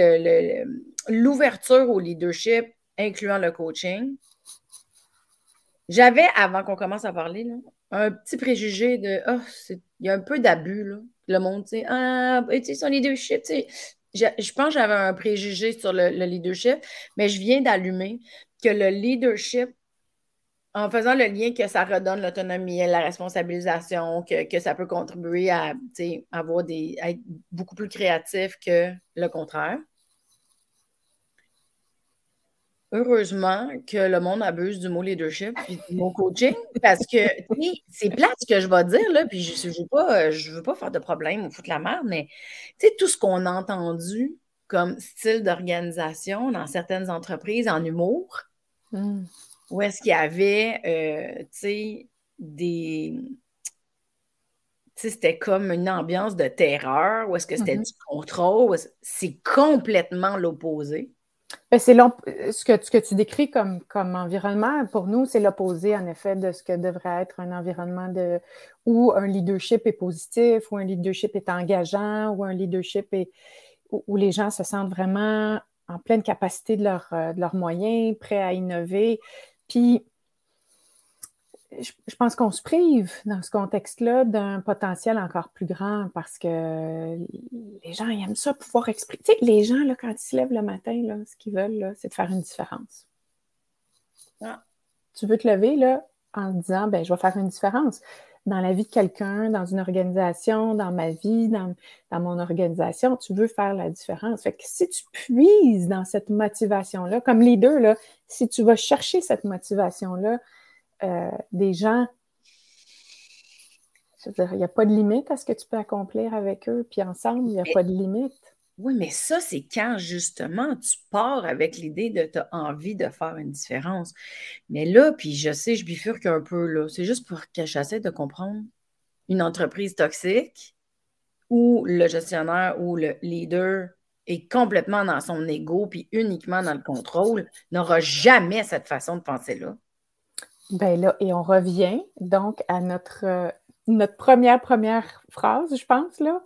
l'ouverture au leadership, incluant le coaching, j'avais, avant qu'on commence à parler, un petit préjugé de oh, il y a un peu d'abus. Le monde, tu sais, ah, tu sais, son leadership, tu sais, je, pense que j'avais un préjugé sur le, leadership, mais je viens d'allumer que le leadership, en faisant le lien que ça redonne l'autonomie et la responsabilisation, que, ça peut contribuer à avoir des, à être beaucoup plus créatif que le contraire heureusement que le monde abuse du mot leadership et du mot coaching parce que c'est plate ce que je vais dire, là, puis je ne veux, pas, veux pas faire de problème ou foutre la merde, mais tout ce qu'on a entendu comme style d'organisation dans certaines entreprises en humour, hmm. où est-ce qu'il y avait, euh, des. c'était comme une ambiance de terreur, où est-ce que c'était du contrôle, c'est complètement l'opposé. Ben, c'est ce que, ce que tu décris comme, environnement, pour nous, c'est l'opposé, en effet, de ce que devrait être un environnement où un leadership est positif, où un leadership est engageant, où un leadership où, les gens se sentent vraiment en pleine capacité de, euh, de leurs moyens, prêts à innover. Puis, je, pense qu'on se prive dans ce contexte-là d'un potentiel encore plus grand parce que les gens aiment ça, pouvoir exprimer. Tu sais, les gens, là, quand ils se lèvent le matin, là, ce qu'ils veulent, c'est de faire une différence. Ah. Tu veux te lever là, en disant, ben, je vais faire une différence. dans la vie de quelqu'un, dans une organisation, dans ma vie, dans, dans, mon organisation, tu veux faire la différence. Fait que si tu puises dans cette motivation-là, comme leader, là, si tu vas chercher cette motivation-là, euh, des gens, je veux dire, il n'y a pas de limite à ce que tu peux accomplir avec eux, puis ensemble, il n'y a pas de limite. Oui, mais ça, c'est quand justement tu pars avec l'idée de tu as envie de faire une différence. Mais là, puis je sais, je bifurque un peu, là. C'est juste pour que j'essaie de comprendre une entreprise toxique où le gestionnaire ou le leader est complètement dans son ego puis uniquement dans le contrôle, n'aura jamais cette façon de penser-là. Ben là, et on revient donc à notre, euh, notre première, première phrase, je pense, là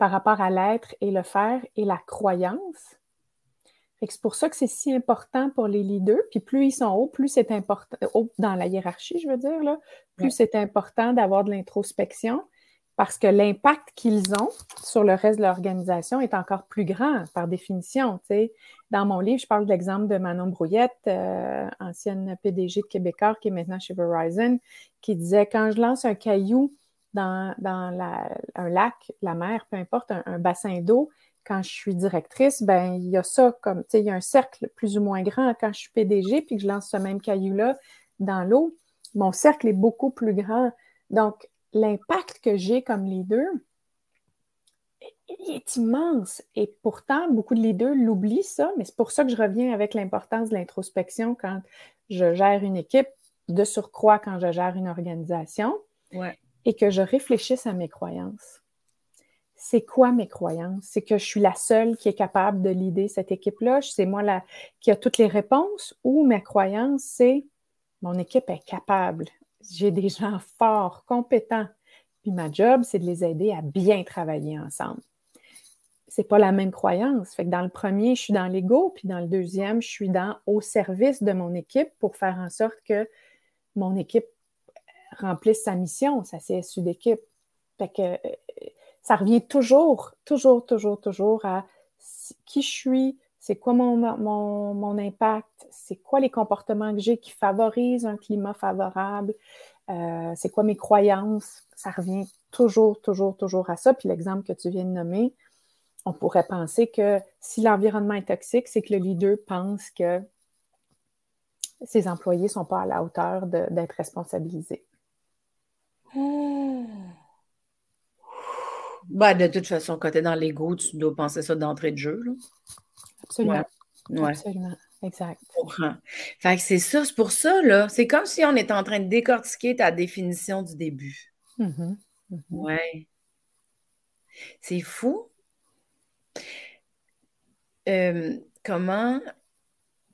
par rapport à l'être et le faire et la croyance. C'est pour ça que c'est si important pour les leaders. Puis plus ils sont hauts, plus c'est important, haut dans la hiérarchie, je veux dire, là, plus c'est important d'avoir de l'introspection parce que l'impact qu'ils ont sur le reste de l'organisation est encore plus grand par définition. Dans mon livre, je parle de l'exemple de Manon Brouillette, euh, ancienne PDG de Québécois qui est maintenant chez Verizon, qui disait quand je lance un caillou dans, un lac, la mer, peu importe, un, bassin d'eau, quand je suis directrice, ben il y a ça comme, il y a un cercle plus ou moins grand quand je suis PDG, puis que je lance ce même caillou-là dans l'eau, mon cercle est beaucoup plus grand. Donc, l'impact que j'ai comme leader est immense. Et pourtant, beaucoup de leaders l'oublient ça, mais c'est pour ça que je reviens avec l'importance de l'introspection quand je gère une équipe, de surcroît quand je gère une organisation. Ouais et que je réfléchisse à mes croyances. C'est quoi mes croyances? C'est que je suis la seule qui est capable de l'idée cette équipe-là? C'est moi la, qui a toutes les réponses? Ou mes croyances, c'est mon équipe est capable. J'ai des gens forts, compétents. Puis ma job, c'est de les aider à bien travailler ensemble. C'est pas la même croyance. Fait que dans le premier, je suis dans l'ego, puis dans le deuxième, je suis dans au service de mon équipe pour faire en sorte que mon équipe remplisse sa mission, sa CSU d'équipe. Fait que euh, ça revient toujours, toujours, toujours, toujours à qui je suis, c'est quoi mon, impact, c'est quoi les comportements que j'ai qui favorisent un climat favorable, euh, c'est quoi mes croyances? Ça revient toujours, toujours, toujours à ça. Puis l'exemple que tu viens de nommer, on pourrait penser que si l'environnement est toxique, c'est que le leader pense que ses employés ne sont pas à la hauteur d'être responsabilisés. Ben, de toute façon, quand tu es dans l'ego, tu dois penser ça d'entrée de jeu. Absolument. Absolument. Exact. Fait que c'est ça, c'est pour ça, là. C'est comme si on était en train de décortiquer ta définition du début. Mm-hmm. Mm-hmm. Ouais. C'est fou. Euh, comment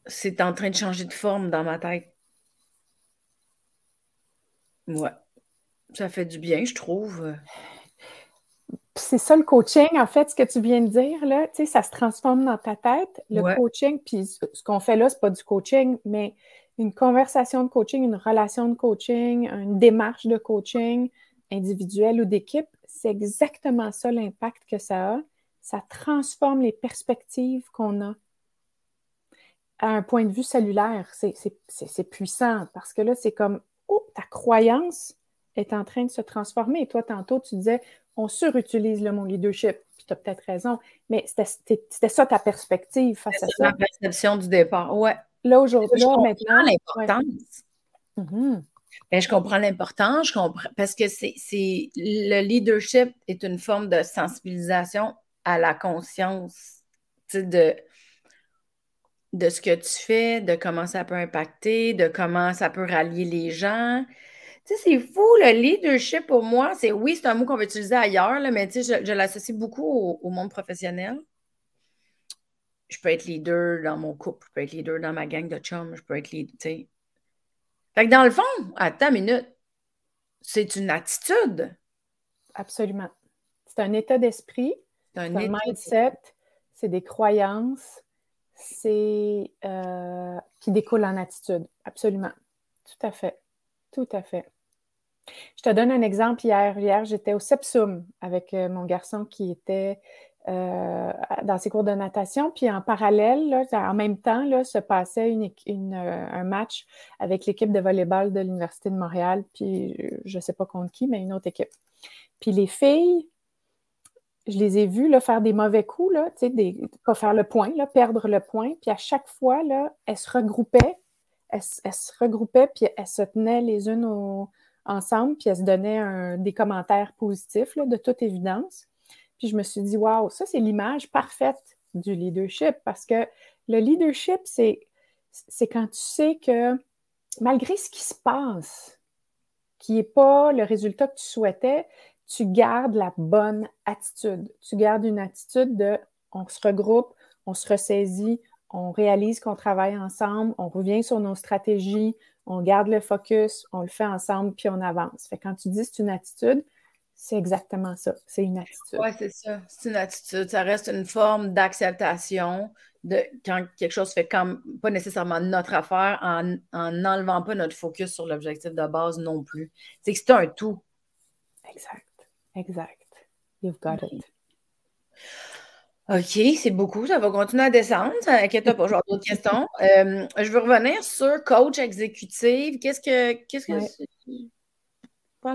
c'est en train de changer de forme dans ma tête? Ouais. Ça fait du bien, je trouve. C'est ça le coaching, en fait, ce que tu viens de dire, là, tu sais, ça se transforme dans ta tête. Le coaching, puis ce qu'on fait là, c'est pas du coaching, mais une conversation de coaching, une relation de coaching, une démarche de coaching individuelle ou d'équipe, c'est exactement ça l'impact que ça a. Ça transforme les perspectives qu'on a à un point de vue cellulaire. C'est puissant parce que là, c'est comme, oh, ta croyance est en train de se transformer. Et toi, tantôt, tu disais, on surutilise le mot leadership. Puis tu as peut-être raison, mais c'était ça ta perspective face à ça. ma perception du départ, ouais. Là, aujourd'hui, maintenant. l'importance. Mm-hmm. Ben, je comprends l'importance, je comprends, parce que c'est le leadership est une forme de sensibilisation à la conscience de, de ce que tu fais, de comment ça peut impacter, de comment ça peut rallier les gens. Tu sais, c'est fou, le leadership pour moi, c'est oui, c'est un mot qu'on va utiliser ailleurs, là, mais tu sais, je, l'associe beaucoup au, monde professionnel. Je peux être leader dans mon couple, je peux être leader dans ma gang de chums, je peux être leader, tu sais. Fait que dans le fond, attends une minute, c'est une attitude. Absolument. C'est un état d'esprit, c'est un, mindset, c'est des croyances, c'est euh, qui découle en attitude. Absolument. Tout à fait. Tout à fait. Je te donne un exemple. Hier, hier j'étais au Sepsum avec euh, mon garçon qui était euh, dans ses cours de natation. Puis en parallèle, en même temps, là, se passait une, un match avec l'équipe de volleyball de l'Université de Montréal. Puis je ne sais pas contre qui, mais une autre équipe. Puis les filles, je les ai vues là, faire des mauvais coups, là, pas faire le point, là, perdre le point. Puis à chaque fois, là, elles se regroupaient, elles, se regroupaient, puis elles se tenaient les unes ensemble, puis elles se donnaient des commentaires positifs, de toute évidence. Puis je me suis dit, waouh, ça, c'est l'image parfaite du leadership parce que le leadership, c'est quand tu sais que malgré ce qui se passe, qui n'est pas le résultat que tu souhaitais, tu gardes la bonne attitude. Tu gardes une attitude de on se regroupe, on se ressaisit, on réalise qu'on travaille ensemble, on revient sur nos stratégies, on garde le focus, on le fait ensemble, puis on avance. Fait quand tu dis c'est une attitude, c'est exactement ça. C'est une attitude. Oui, c'est ça. C'est une attitude. Ça reste une forme d'acceptation de quand quelque chose fait comme pas nécessairement notre affaire en n'enlevant pas notre focus sur l'objectif de base non plus. C'est que c'est un tout. Exact. Exact. You've got it. OK, c'est beaucoup. Ça va continuer à descendre. Inquiète pas, j'ai d'autres questions. Euh, je veux revenir sur coach exécutive. Qu'est-ce que. Qu'est-ce que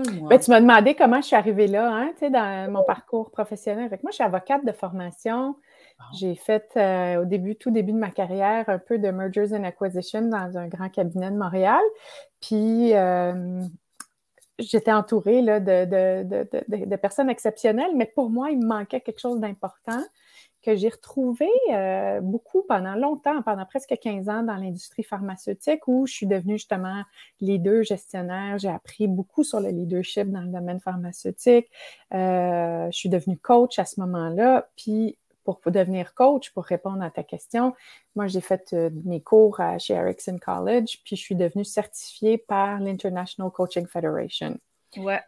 ben, tu m'as demandé comment je suis arrivée là, hein, dans mon parcours professionnel. Avec moi, je suis avocate de formation. J'ai fait euh, au début, tout début de ma carrière, un peu de mergers and acquisitions dans un grand cabinet de Montréal. Puis euh, j'étais entourée là, de, personnes exceptionnelles, mais pour moi, il me manquait quelque chose d'important que j'ai retrouvé euh, beaucoup pendant longtemps, pendant presque 15 ans dans l'industrie pharmaceutique où je suis devenue justement leader gestionnaire. J'ai appris beaucoup sur le leadership dans le domaine pharmaceutique. Euh, je suis devenue coach à ce moment-là. Puis pour, devenir coach, pour répondre à ta question, moi, j'ai fait euh, mes cours chez Ericsson College, puis je suis devenue certifiée par l'International Coaching Federation. Ouais.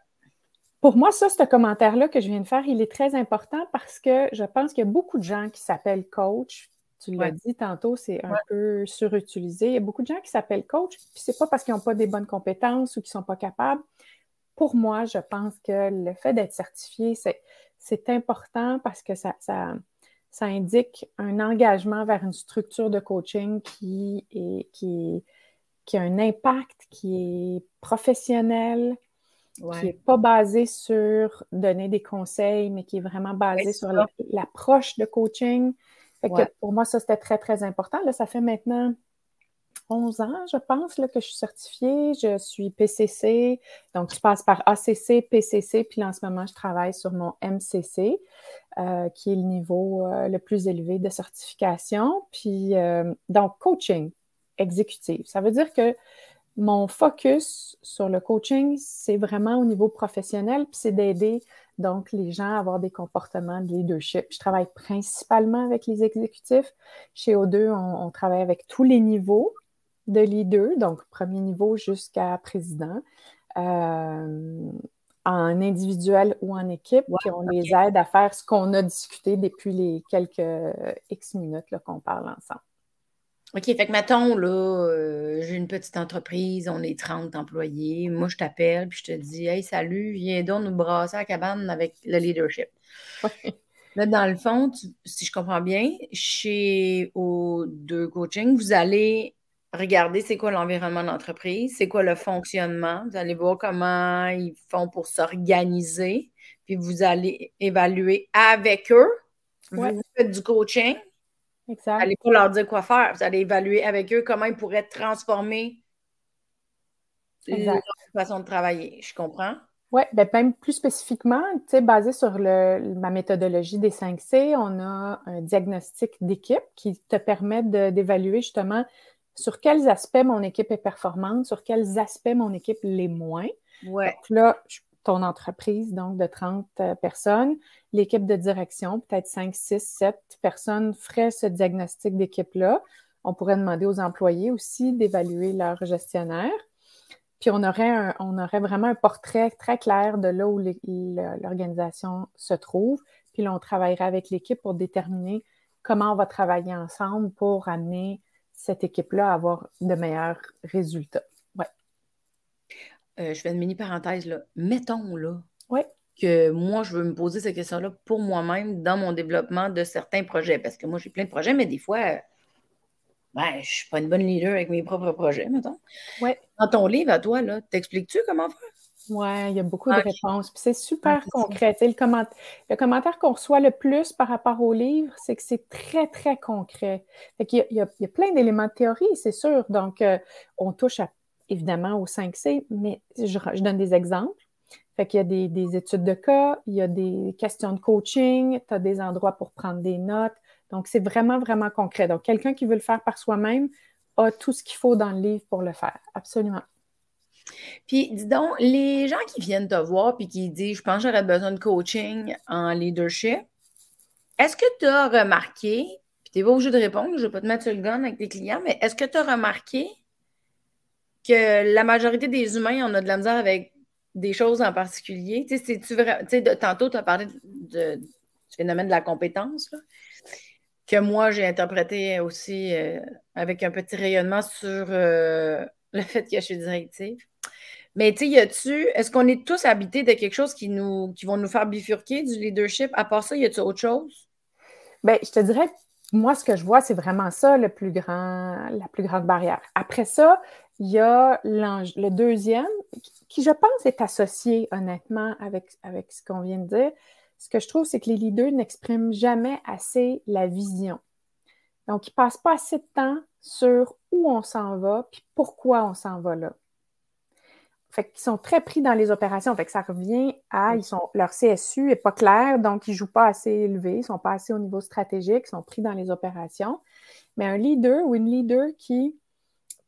Pour moi, ça, ce commentaire-là que je viens de faire, il est très important parce que je pense qu'il y a beaucoup de gens qui s'appellent coach. Tu l'as dit tantôt, c'est un peu surutilisé. Il y a beaucoup de gens qui s'appellent coach, puis c'est pas parce qu'ils n'ont pas des bonnes compétences ou qu'ils ne sont pas capables. Pour moi, je pense que le fait d'être certifié, c'est important parce que ça, ça, ça indique un engagement vers une structure de coaching qui, est, qui, qui a un impact, qui est professionnel, qui n'est pas basé sur donner des conseils, mais qui est vraiment basé sur l'approche de coaching. pour moi, ça, c'était très, très important. Là, ça fait maintenant 11 ans, je pense, là, que je suis certifiée. Je suis PCC. Donc, je passe par ACC, PCC, puis en ce moment, je travaille sur mon MCC, euh, qui est le niveau euh, le plus élevé de certification. Puis, euh, donc, coaching exécutif. Ça veut dire que mon focus sur le coaching, c'est vraiment au niveau professionnel, puis c'est d'aider donc les gens à avoir des comportements de leadership. Je travaille principalement avec les exécutifs. Chez O2, on travaille avec tous les niveaux de leader, donc premier niveau jusqu'à président, euh, en individuel ou en équipe, puis on les aide à faire ce qu'on a discuté depuis les quelques X minutes qu'on parle ensemble. OK, fait que mettons, là, euh, j'ai une petite entreprise, on est 30 employés, moi je t'appelle, puis je te dis Hey, salut, viens donc nous brasser à la cabane avec le leadership. Là, dans le fond, si je comprends bien, chez O2 Coaching, vous allez regardez c'est quoi l'environnement d'entreprise, c'est quoi le fonctionnement. Vous allez voir comment ils font pour s'organiser, puis vous allez évaluer avec eux. Vous faites du coaching. Exact. Vous n'allez pas leur dire quoi faire. Vous allez évaluer avec eux comment ils pourraient transformer leur façon de travailler. Je comprends? Oui, ben même plus spécifiquement, tu sais, basé sur le, ma méthodologie des 5C, on a un diagnostic d'équipe qui te permet d'évaluer justement sur quels aspects mon équipe est performante, sur quels aspects mon équipe l'est moins. Ouais. Donc là, ton entreprise, donc de 30 euh, personnes, l'équipe de direction, peut-être 5, 6, 7 personnes ferait ce diagnostic d'équipe-là. On pourrait demander aux employés aussi d'évaluer leur gestionnaire. Puis on aurait, on aurait vraiment un portrait très clair de là où l'organisation se trouve. Puis là, on travaillerait avec l'équipe pour déterminer comment on va travailler ensemble pour amener cette équipe-là avoir de meilleurs résultats. Euh, je fais une mini parenthèse là. Mettons là. Que moi, je veux me poser cette question-là pour moi-même dans mon développement de certains projets. Parce que moi, j'ai plein de projets, mais des fois, ben, je ne suis pas une bonne leader avec mes propres projets, mettons. Ouais. Dans ton livre, à toi, t'expliques-tu comment faire? Oui, il y a beaucoup de réponses. Puis c'est super concret. Le, le, commentaire qu'on reçoit le plus par rapport au livre, c'est que c'est très, très concret. Fait il, y a, il, y a, plein d'éléments de théorie, c'est sûr. Donc, euh, on touche évidemment au 5C, mais je, donne des exemples. Fait qu'il y a des, des, études de cas, il y a des questions de coaching, tu as des endroits pour prendre des notes. Donc, c'est vraiment, vraiment concret. Donc, quelqu'un qui veut le faire par soi-même a tout ce qu'il faut dans le livre pour le faire. Absolument. Puis, dis donc, les gens qui viennent te voir puis qui disent Je pense que j'aurais besoin de coaching en leadership, est-ce que tu as remarqué, puis tu n'es pas obligé de répondre, je ne vais pas te mettre sur le gun avec tes clients, mais est-ce que tu as remarqué que la majorité des humains, on a de la misère avec des choses en particulier? Tu sais, tu tantôt, tu as parlé du phénomène de la compétence, que moi, j'ai interprété aussi euh, avec un petit rayonnement sur euh, le fait que je suis directive. Mais tu sais, y a-tu, est-ce qu'on est tous habités de quelque chose qui nous, qui vont nous faire bifurquer du leadership? À part ça, y a-tu autre chose? Bien, je te dirais, moi, ce que je vois, c'est vraiment ça le plus grand, la plus grande barrière. Après ça, il y a le deuxième, qui, je pense, est associé honnêtement avec, avec ce qu'on vient de dire. Ce que je trouve, c'est que les leaders n'expriment jamais assez la vision. Donc, ils ne passent pas assez de temps sur où on s'en va, puis pourquoi on s'en va là. Fait qu'ils sont très pris dans les opérations. Fait que ça revient à, ils sont, leur CSU n'est pas clair, donc ils ne jouent pas assez élevé, ils ne sont pas assez au niveau stratégique, ils sont pris dans les opérations. Mais un leader ou une leader qui,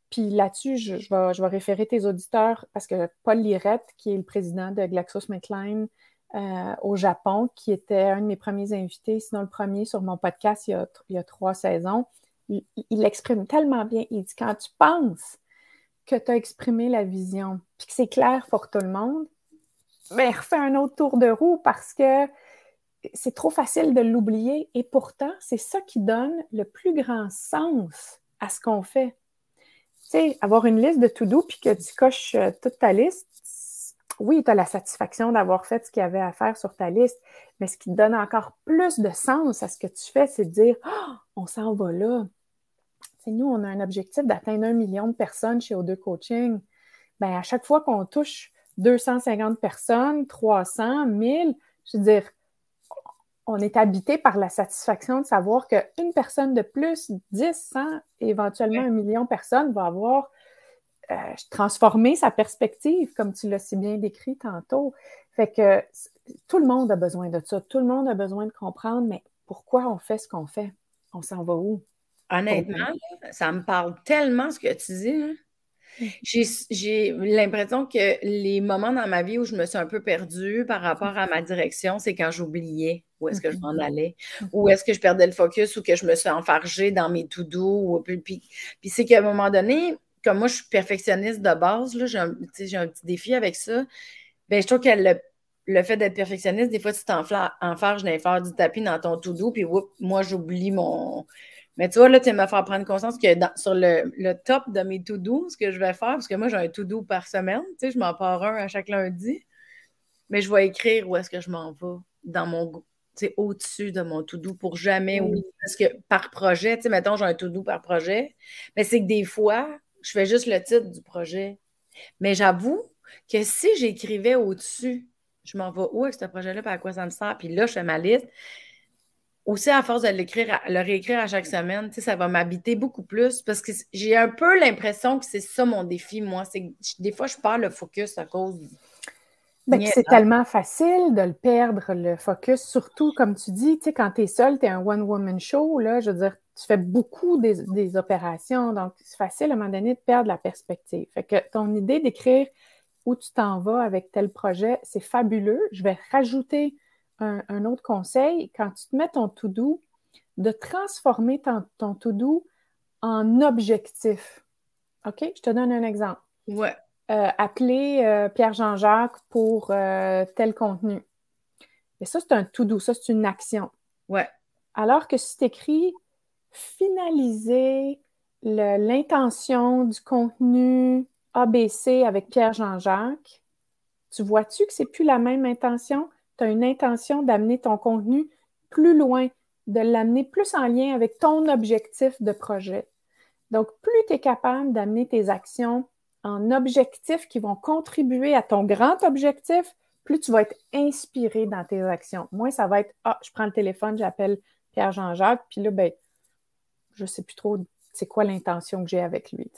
puis là-dessus, je, vais, je, vais, référer tes auditeurs parce que Paul Lirette, qui est le président de GlaxoSmithKline euh, au Japon, qui était un de mes premiers invités, sinon le premier sur mon podcast il y a, il y a trois saisons, il, il exprime tellement bien. Il dit quand tu penses que tu as exprimé la vision, puis que c'est clair pour tout le monde, mais ben, refais un autre tour de roue parce que c'est trop facile de l'oublier. Et pourtant, c'est ça qui donne le plus grand sens à ce qu'on fait. Tu sais, avoir une liste de to-do puis que tu coches euh, toute ta liste, oui, tu as la satisfaction d'avoir fait ce qu'il y avait à faire sur ta liste, mais ce qui te donne encore plus de sens à ce que tu fais, c'est de dire oh, on s'en va là nous, on a un objectif d'atteindre un million de personnes chez O2 Coaching. Bien, à chaque fois qu'on touche 250 personnes, 300, 1000, je veux dire, on est habité par la satisfaction de savoir qu'une personne de plus, 10, 100, éventuellement un million de personnes va avoir euh, transformé sa perspective, comme tu l'as si bien décrit tantôt. Fait que tout le monde a besoin de ça. Tout le monde a besoin de comprendre, mais pourquoi on fait ce qu'on fait? On s'en va où? Honnêtement, ça me parle tellement ce que tu dis. Hein. J'ai l'impression que les moments dans ma vie où je me suis un peu perdue par rapport à ma direction, c'est quand j'oubliais où est-ce que je m'en mmh. allais, mmh. où est-ce que je perdais le focus ou que je me suis enfargée dans mes tout doux. Puis, puis, c'est qu'à un moment donné, comme moi, je suis perfectionniste de base, j'ai un, un, petit défi avec ça. Bien, je trouve que le, fait d'être perfectionniste, des fois, tu t'enfarges d'un du tapis dans ton tout doux, puis moi, j'oublie mon mais tu vois, là, tu m'as fait prendre conscience que sur le, top de mes to-do, ce que je vais faire, parce que moi, j'ai un to-do par semaine, tu sais, je m'en pars un à chaque lundi, mais je vais écrire où est-ce que je m'en vais dans mon, tu sais, au-dessus de mon to-do pour jamais oublier. Parce que par projet, tu sais, mettons, j'ai un to-do par projet, mais c'est que des fois, je fais juste le titre du projet. Mais j'avoue que si j'écrivais au-dessus, je m'en vais où avec ce projet-là, par à quoi ça me sert, puis là, je fais ma liste, aussi à force de l'écrire, le réécrire à chaque semaine, ça va m'habiter beaucoup plus parce que j'ai un peu l'impression que c'est ça mon défi, moi. C'est que des fois, je perds le focus à cause. Ben, c'est tellement facile de le perdre, le focus, surtout comme tu dis, quand tu es seul, tu es un one-woman show, là, je veux dire, tu fais beaucoup des, des opérations, donc c'est facile à un moment donné de perdre la perspective. Fait que ton idée d'écrire où tu t'en vas avec tel projet, c'est fabuleux. Je vais rajouter un, autre conseil, quand tu te mets ton to-do, de transformer ton, ton to-do en objectif. OK? Je te donne un exemple. Ouais. Euh, appeler euh, Pierre-Jean-Jacques pour euh, tel contenu. Et ça, c'est un to-do, ça, c'est une action. Ouais. Alors que si tu écris finaliser l'intention du contenu ABC avec Pierre-Jean-Jacques, tu vois-tu que c'est plus la même intention? Tu as une intention d'amener ton contenu plus loin, de l'amener plus en lien avec ton objectif de projet. Donc, plus tu es capable d'amener tes actions en objectifs qui vont contribuer à ton grand objectif, plus tu vas être inspiré dans tes actions. Moi, ça va être Ah, je prends le téléphone, j'appelle Pierre-Jean-Jacques, puis là, ben, je ne sais plus trop c'est quoi l'intention que j'ai avec lui.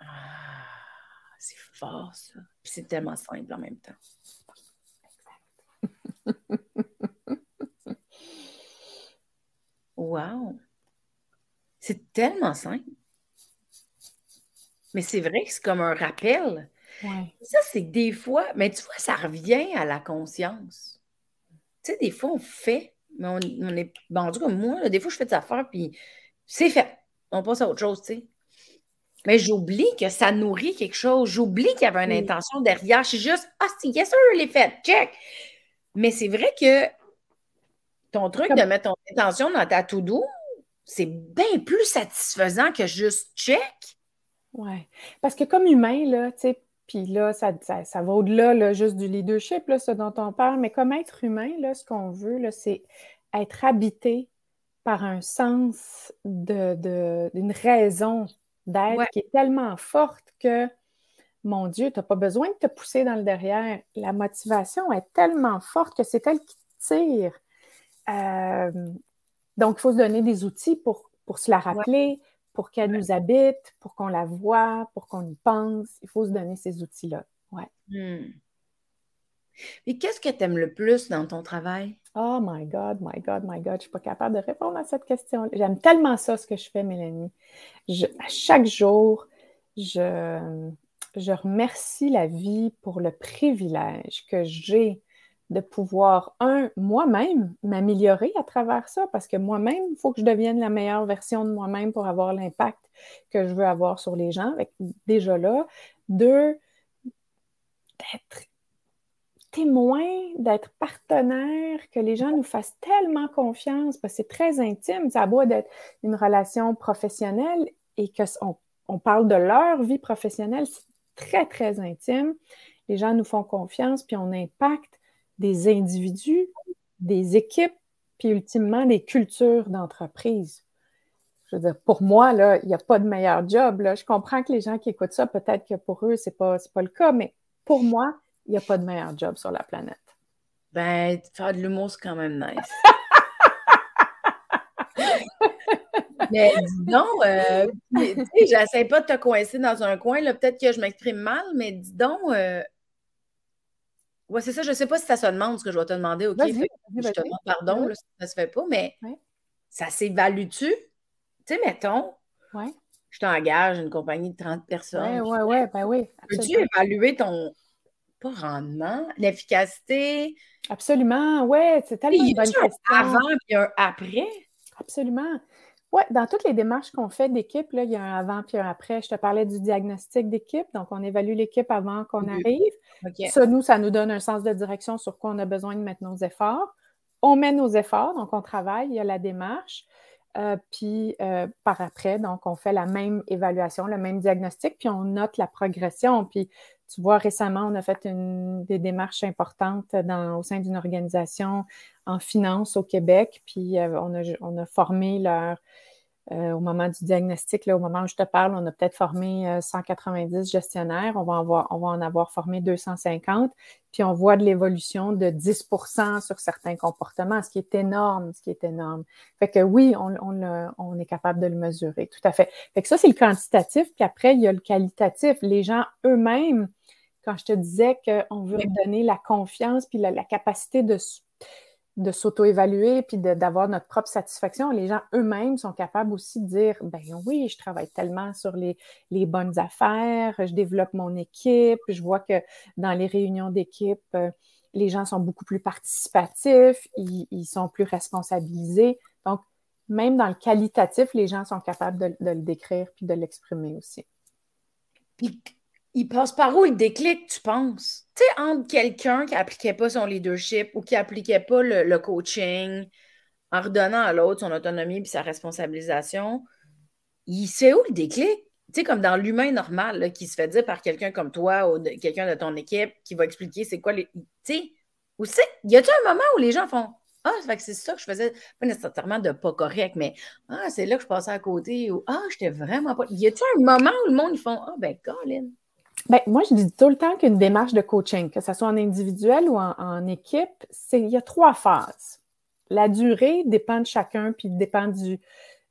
Ah, c'est fort, ça. Puis c'est tellement simple en même temps. wow! C'est tellement simple. Mais c'est vrai que c'est comme un rappel. Ça, c'est que des fois, mais tu vois, ça revient à la conscience. Tu sais, des fois, on fait, mais on, est. vendu comme moi, des fois, je fais des affaires, puis c'est fait. On passe à autre chose, tu sais. Mais j'oublie que ça nourrit quelque chose. J'oublie qu'il y avait une intention derrière. Je suis juste, ah, c'est yes, sûr, je l'ai fait, check. Mais c'est vrai que ton truc de mettre ton intention dans ta to-do, c'est bien plus satisfaisant que juste check. Oui. Parce que comme humain, là, tu sais, puis là, ça, ça, va au-delà juste du leadership, là, ce dont on parle, mais comme être humain, là, ce qu'on veut, là, c'est être habité par un sens d'une de, raison d'être qui est tellement forte que, mon Dieu, tu n'as pas besoin de te pousser dans le derrière. La motivation est tellement forte que c'est elle qui tire. Euh, donc, il faut se donner des outils pour, pour se la rappeler, pour qu'elle nous habite, pour qu'on la voit, pour qu'on y pense. Il faut se donner ces outils-là. Ouais. Hmm. Et qu'est-ce que tu aimes le plus dans ton travail? Oh my God, my God, my God, je ne suis pas capable de répondre à cette question. J'aime tellement ça, ce que je fais, Mélanie. à chaque jour, je, je remercie la vie pour le privilège que j'ai de pouvoir, un, moi-même, m'améliorer à travers ça, parce que moi-même, il faut que je devienne la meilleure version de moi-même pour avoir l'impact que je veux avoir sur les gens. Déjà là. Deux, d'être témoin, d'être partenaire, que les gens nous fassent tellement confiance, parce que c'est très intime. Ça doit d'être une relation professionnelle et qu'on on parle de leur vie professionnelle, très, très intime. Les gens nous font confiance, puis on impacte des individus, des équipes, puis ultimement des cultures d'entreprise. Je veux dire, pour moi, là, il n'y a pas de meilleur job. Là. Je comprends que les gens qui écoutent ça, peut-être que pour eux, ce n'est pas, pas le cas, mais pour moi, il n'y a pas de meilleur job sur la planète. Ben, faire de l'humour, c'est quand même nice. mais dis donc, euh, j'essaie pas de te coincer dans un coin, là, peut-être que je m'exprime mal, mais dis donc, euh, oui, c'est ça. Je ne sais pas si ça se demande ce que je vais te demander. OK, je te demande pardon, ça ne se fait pas, mais ça s'évalue-tu? Tu sais, mettons, je t'engage une compagnie de 30 personnes. Oui, oui, oui, ben oui. Peux-tu évaluer ton, pas rendement, l'efficacité? Absolument, oui, c'est tellement une bonne question. avant et un après? Absolument. Oui, dans toutes les démarches qu'on fait d'équipe, il y a un avant puis un après. Je te parlais du diagnostic d'équipe, donc on évalue l'équipe avant qu'on arrive. Ça, nous, ça nous donne un sens de direction sur quoi on a besoin de mettre nos efforts. On met nos efforts, donc on travaille, il y a la démarche. Euh, puis euh, par après, donc on fait la même évaluation, le même diagnostic, puis on note la progression. Puis tu vois, récemment, on a fait une, des démarches importantes au sein d'une organisation en finance au Québec, puis euh, on, a, on, a, formé leur, euh, au moment du diagnostic, là, au moment où je te parle, on a peut-être formé 190 euh, gestionnaires. On va, avoir, on va en avoir formé 250. Puis on voit de l'évolution de 10% sur certains comportements, ce qui est énorme, ce qui est énorme. Fait que oui, on, on, on est capable de le mesurer, tout à fait. Fait que ça, c'est le quantitatif. Puis après, il y a le qualitatif. Les gens eux-mêmes, quand je te disais qu'on veut donner la confiance puis la, la capacité de de s'auto-évaluer puis d'avoir notre propre satisfaction, les gens eux-mêmes sont capables aussi de dire ben oui, je travaille tellement sur les, bonnes affaires, je développe mon équipe, je vois que dans les réunions d'équipe, euh, les gens sont beaucoup plus participatifs, ils, sont plus responsabilisés. Donc, même dans le qualitatif, les gens sont capables de, de le décrire puis de l'exprimer aussi. Il passe par où? Il déclic, tu penses? Tu sais, entre quelqu'un qui n'appliquait pas son leadership ou qui n'appliquait pas le, coaching en redonnant à l'autre son autonomie et sa responsabilisation, il sait où le déclic? Tu sais, comme dans l'humain normal, qui se fait dire par quelqu'un comme toi ou quelqu'un de ton équipe qui va expliquer c'est quoi les. Tu sais, Ou c'est, y a-t-il un moment où les gens font Ah, c'est ça que je faisais, pas nécessairement de pas correct, mais Ah, c'est là que je passais à côté, ou Ah, j'étais vraiment pas. Y a-t-il un moment où le monde, ils font Ah, ben, Colin. Ben, moi, je dis tout le temps qu'une démarche de coaching, que ce soit en individuel ou en, équipe, c'est il y a trois phases. La durée dépend de chacun, puis dépend du,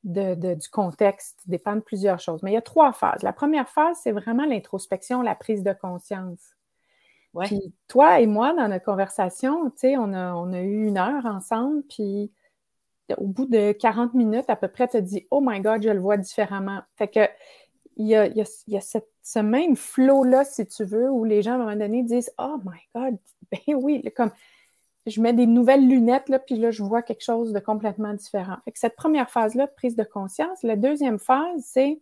du contexte, dépend de plusieurs choses. Mais il y a trois phases. La première phase, c'est vraiment l'introspection, la prise de conscience. Puis toi et moi, dans notre conversation, tu sais, on a, on a eu une heure ensemble, puis au bout de 40 minutes, à peu près, tu as dit Oh my God, je le vois différemment. Fait que il y a, il y a, ce même flow-là, si tu veux, où les gens, à un moment donné, disent Oh my God, ben oui, comme je mets des nouvelles lunettes, là, puis là, je vois quelque chose de complètement différent. Fait que cette première phase-là, prise de conscience. La deuxième phase, c'est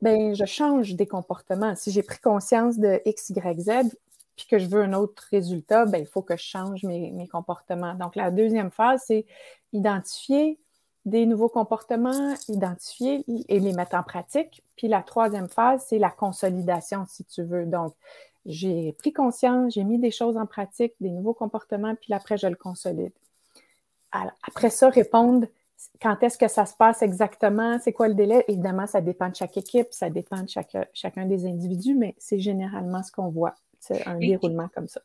ben, je change des comportements. Si j'ai pris conscience de X, Y, Z, puis que je veux un autre résultat, ben, il faut que je change mes, mes comportements. Donc, la deuxième phase, c'est identifier des nouveaux comportements, identifier et les mettre en pratique. Puis la troisième phase, c'est la consolidation, si tu veux. Donc, j'ai pris conscience, j'ai mis des choses en pratique, des nouveaux comportements, puis après, je le consolide. après ça, répondre quand est-ce que ça se passe exactement, c'est quoi le délai? Évidemment, ça dépend de chaque équipe, ça dépend de chaque, chacun des individus, mais c'est généralement ce qu'on voit. C'est un déroulement comme ça.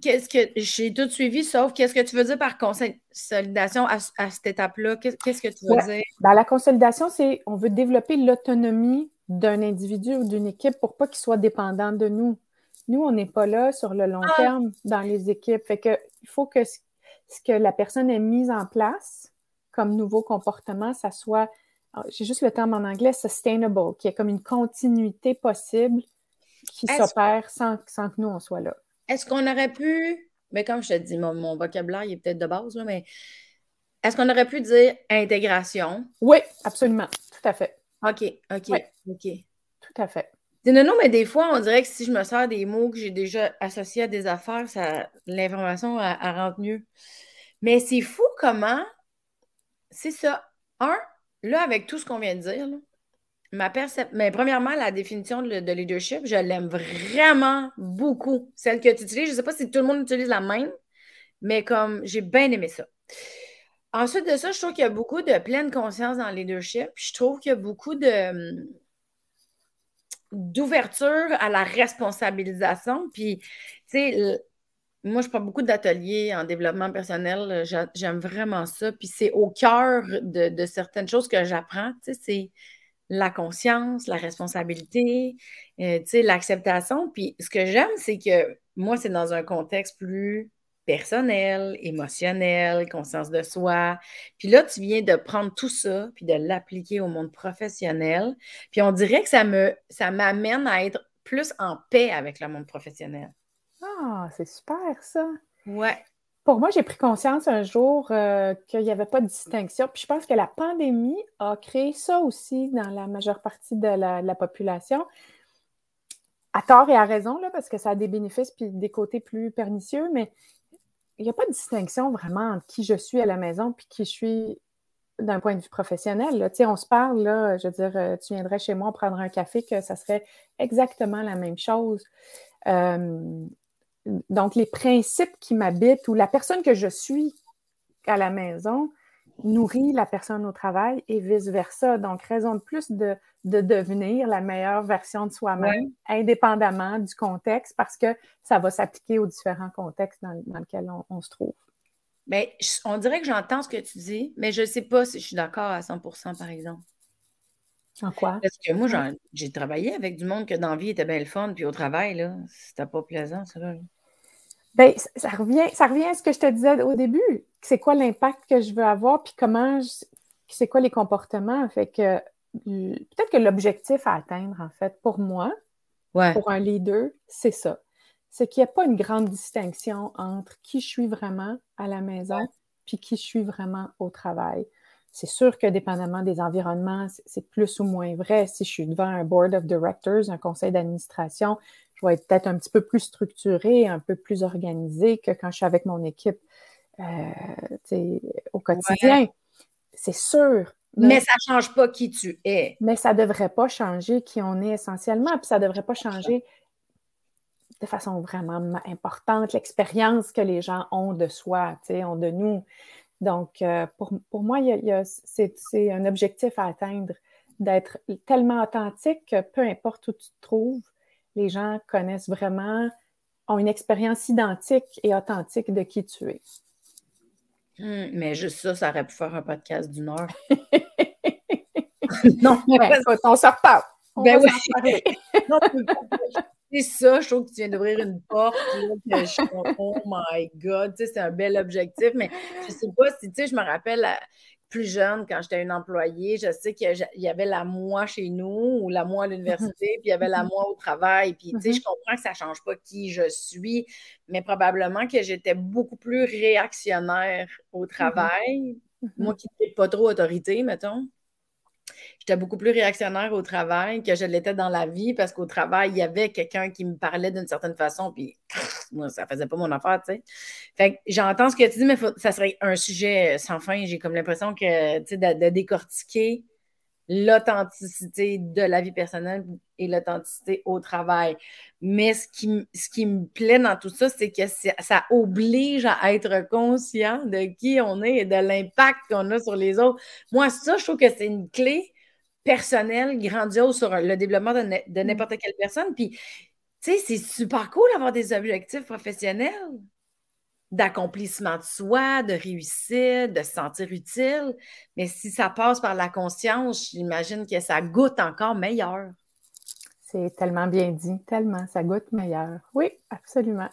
Qu'est-ce que j'ai tout suivi, sauf qu'est-ce que tu veux dire par consolidation à, cette étape-là? Qu'est-ce que tu veux dire? Dans la consolidation, c'est on veut développer l'autonomie d'un individu ou d'une équipe pour pas qu'il soit dépendant de nous. Nous, on n'est pas là sur le long ah! terme dans les équipes. Fait que il faut que ce que la personne ait mis en place comme nouveau comportement, ça soit, ah, j'ai juste le terme en anglais, sustainable, qui est comme une continuité possible qui s'opère sans, sans que nous, on soit là. Est-ce qu'on aurait pu, mais comme je te dis, mon, vocabulaire il est peut-être de base, mais est-ce qu'on aurait pu dire intégration? Oui, absolument. Tout à fait. OK, OK, OK. Tout à fait. Non, non, mais des fois, on dirait que si je me sers des mots que j'ai déjà associés à des affaires, ça, l'information, elle, rentre mieux. Mais c'est fou comment, c'est ça. Un, là, avec tout ce qu'on vient de dire, là, Ma perception. Mais premièrement, la définition de, leadership, je l'aime vraiment beaucoup. Celle que tu utilises, je ne sais pas si tout le monde utilise la même, mais comme j'ai bien aimé ça. Ensuite de ça, je trouve qu'il y a beaucoup de pleine conscience dans le leadership. Je trouve qu'il y a beaucoup de d'ouverture à la responsabilisation. Puis, tu sais, moi, je prends beaucoup d'ateliers en développement personnel. J'aime vraiment ça. Puis, c'est au cœur de, de certaines choses que j'apprends. Tu sais, c'est la conscience, la responsabilité, euh, l'acceptation. Puis ce que j'aime, c'est que moi, c'est dans un contexte plus personnel, émotionnel, conscience de soi. Puis là, tu viens de prendre tout ça, puis de l'appliquer au monde professionnel. Puis on dirait que ça me ça m'amène à être plus en paix avec le monde professionnel. Ah, c'est super ça. Ouais. Pour moi, j'ai pris conscience un jour euh, qu'il n'y avait pas de distinction. Puis je pense que la pandémie a créé ça aussi dans la majeure partie de la, population. À tort et à raison, là, parce que ça a des bénéfices puis des côtés plus pernicieux, mais il n'y a pas de distinction vraiment entre qui je suis à la maison puis qui je suis d'un point de vue professionnel. Là. On se parle, là, je veux dire, euh, tu viendrais chez moi prendre un café, que ça serait exactement la même chose. Euh, donc, les principes qui m'habitent ou la personne que je suis à la maison nourrit la personne au travail et vice-versa. Donc, raison de plus de, devenir la meilleure version de soi-même, indépendamment du contexte, parce que ça va s'appliquer aux différents contextes dans, lesquels on, se trouve. Mais on dirait que j'entends ce que tu dis, mais je ne sais pas si je suis d'accord à 100% par exemple. En quoi? Parce que moi, j'ai travaillé avec du monde que dans la vie était bien le fun, puis au travail, là, c'était pas plaisant, ça. Là. Bien, ça revient, ça revient à ce que je te disais au début. C'est quoi l'impact que je veux avoir, puis comment, c'est quoi les comportements? Fait que peut-être que l'objectif à atteindre, en fait, pour moi, pour un leader, c'est ça. C'est qu'il n'y a pas une grande distinction entre qui je suis vraiment à la maison, puis qui je suis vraiment au travail. C'est sûr que dépendamment des environnements, c'est plus ou moins vrai. Si je suis devant un board of directors, un conseil d'administration, je vais être peut-être un petit peu plus structuré, un peu plus organisé que quand je suis avec mon équipe euh, au quotidien. C'est sûr. Mais, ça ne change pas qui tu es. Mais ça ne devrait pas changer qui on est essentiellement, puis ça ne devrait pas changer de façon vraiment importante, l'expérience que les gens ont de soi, ont de nous. Donc, euh, pour, moi, c'est un objectif à atteindre, d'être tellement authentique que peu importe où tu te trouves, les gens connaissent vraiment, ont une expérience identique et authentique de qui tu es. Hum, mais juste ça, ça aurait pu faire un podcast d'une heure. non, mais on s'en reparle. ben oui. C'est ça, je trouve que tu viens d'ouvrir une porte. oh my God, c'est un bel objectif, mais je sais pas si, tu sais, je me rappelle plus jeune, quand j'étais une employée, je sais qu'il y avait la moi chez nous ou la moi à l'université, puis il y avait la moi au travail. Puis, tu sais, je comprends que ça ne change pas qui je suis, mais probablement que j'étais beaucoup plus réactionnaire au travail. Moi qui n'ai pas trop autorité, mettons j'étais beaucoup plus réactionnaire au travail que je l'étais dans la vie parce qu'au travail, il y avait quelqu'un qui me parlait d'une certaine façon, puis moi, ça faisait pas mon affaire, j'entends ce que tu dis, mais ça serait un sujet sans fin. J'ai comme l'impression que, tu sais, de, décortiquer l'authenticité de la vie personnelle et l'authenticité au travail. Mais ce qui, ce qui me plaît dans tout ça, c'est que ça oblige à être conscient de qui on est et de l'impact qu'on a sur les autres. Moi, ça, je trouve que c'est une clé personnel, grandiose sur le développement de, mm. n'importe quelle personne. Puis, tu sais, c'est super cool d'avoir des objectifs professionnels, d'accomplissement de soi, de réussite, de se sentir utile. Mais si ça passe par la conscience, j'imagine que ça goûte encore meilleur. C'est tellement bien dit, tellement, ça goûte meilleur. Oui, absolument.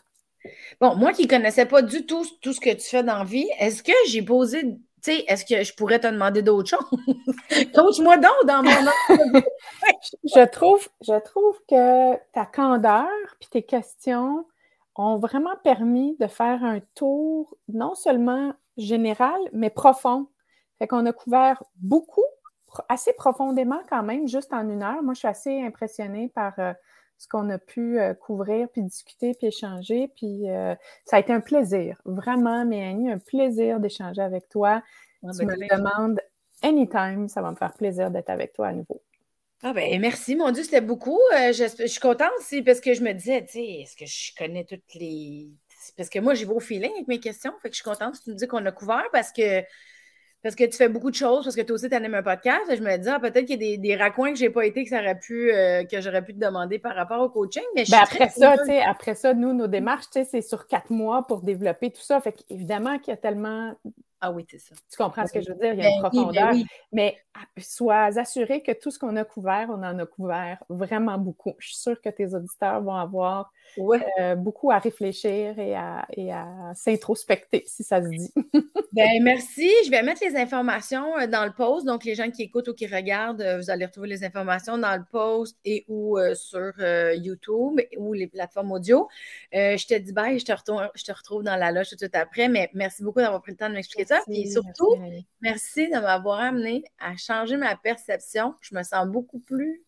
Bon, moi qui ne connaissais pas du tout tout ce que tu fais dans la vie, est-ce que j'ai posé tu sais, est-ce que je pourrais te demander d'autres choses? Coach-moi donc dans mon je, trouve, je trouve que ta candeur puis tes questions ont vraiment permis de faire un tour non seulement général, mais profond. Fait qu'on a couvert beaucoup, assez profondément quand même, juste en une heure. Moi, je suis assez impressionnée par euh, ce qu'on a pu euh, couvrir, puis discuter, puis échanger. Puis euh, ça a été un plaisir, vraiment, Mélanie, un plaisir d'échanger avec toi. Tu ben, me demandes anytime, ça va me faire plaisir d'être avec toi à nouveau. Ah ben merci, mon Dieu, c'était beaucoup. Euh, je, suis contente aussi parce que je me disais, tu sais, est-ce que je connais toutes les. Parce que moi, j'ai beau feeling avec mes questions. Fait que je suis contente que tu me dis qu'on a couvert parce que parce que tu fais beaucoup de choses, parce que toi aussi, tu animes un podcast. je me dis, ah, peut-être qu'il y a des, des raccoins que je n'ai pas été, que, ça aurait pu, euh, que j'aurais pu te demander par rapport au coaching. Mais ben, après, ça, après ça, nous, nos démarches, c'est sur quatre mois pour développer tout ça. Fait évidemment qu'il y a tellement ah oui, c'est ça. Tu comprends ce que je veux dire? Il y a une ben ben profondeur. Mais ah, sois assuré que tout ce qu'on a couvert, on en a couvert vraiment beaucoup. Je suis sûre que tes auditeurs vont avoir euh, beaucoup à réfléchir et à, et à s'introspecter, si ça se dit. ben, merci. Je vais mettre les informations euh, dans le post. Donc, les gens qui écoutent ou qui regardent, euh, vous allez retrouver les informations dans le post et ou sur YouTube ou les plateformes audio. je te dis bye, je te, retrouve, je te retrouve dans la loge tout de suite après. Mais merci beaucoup d'avoir pris le temps de m'expliquer Et surtout, merci de m'avoir amené à changer ma perception. Je me sens beaucoup plus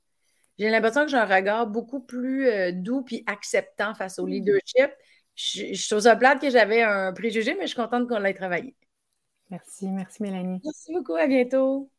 j'ai l'impression que j'ai un regard beaucoup plus euh, doux puis acceptant face au mm. leadership. Je, je trouve ça plate que j'avais un préjugé, mais je suis contente qu'on l'ait travaillé. Merci, merci Mélanie. Merci beaucoup, à bientôt.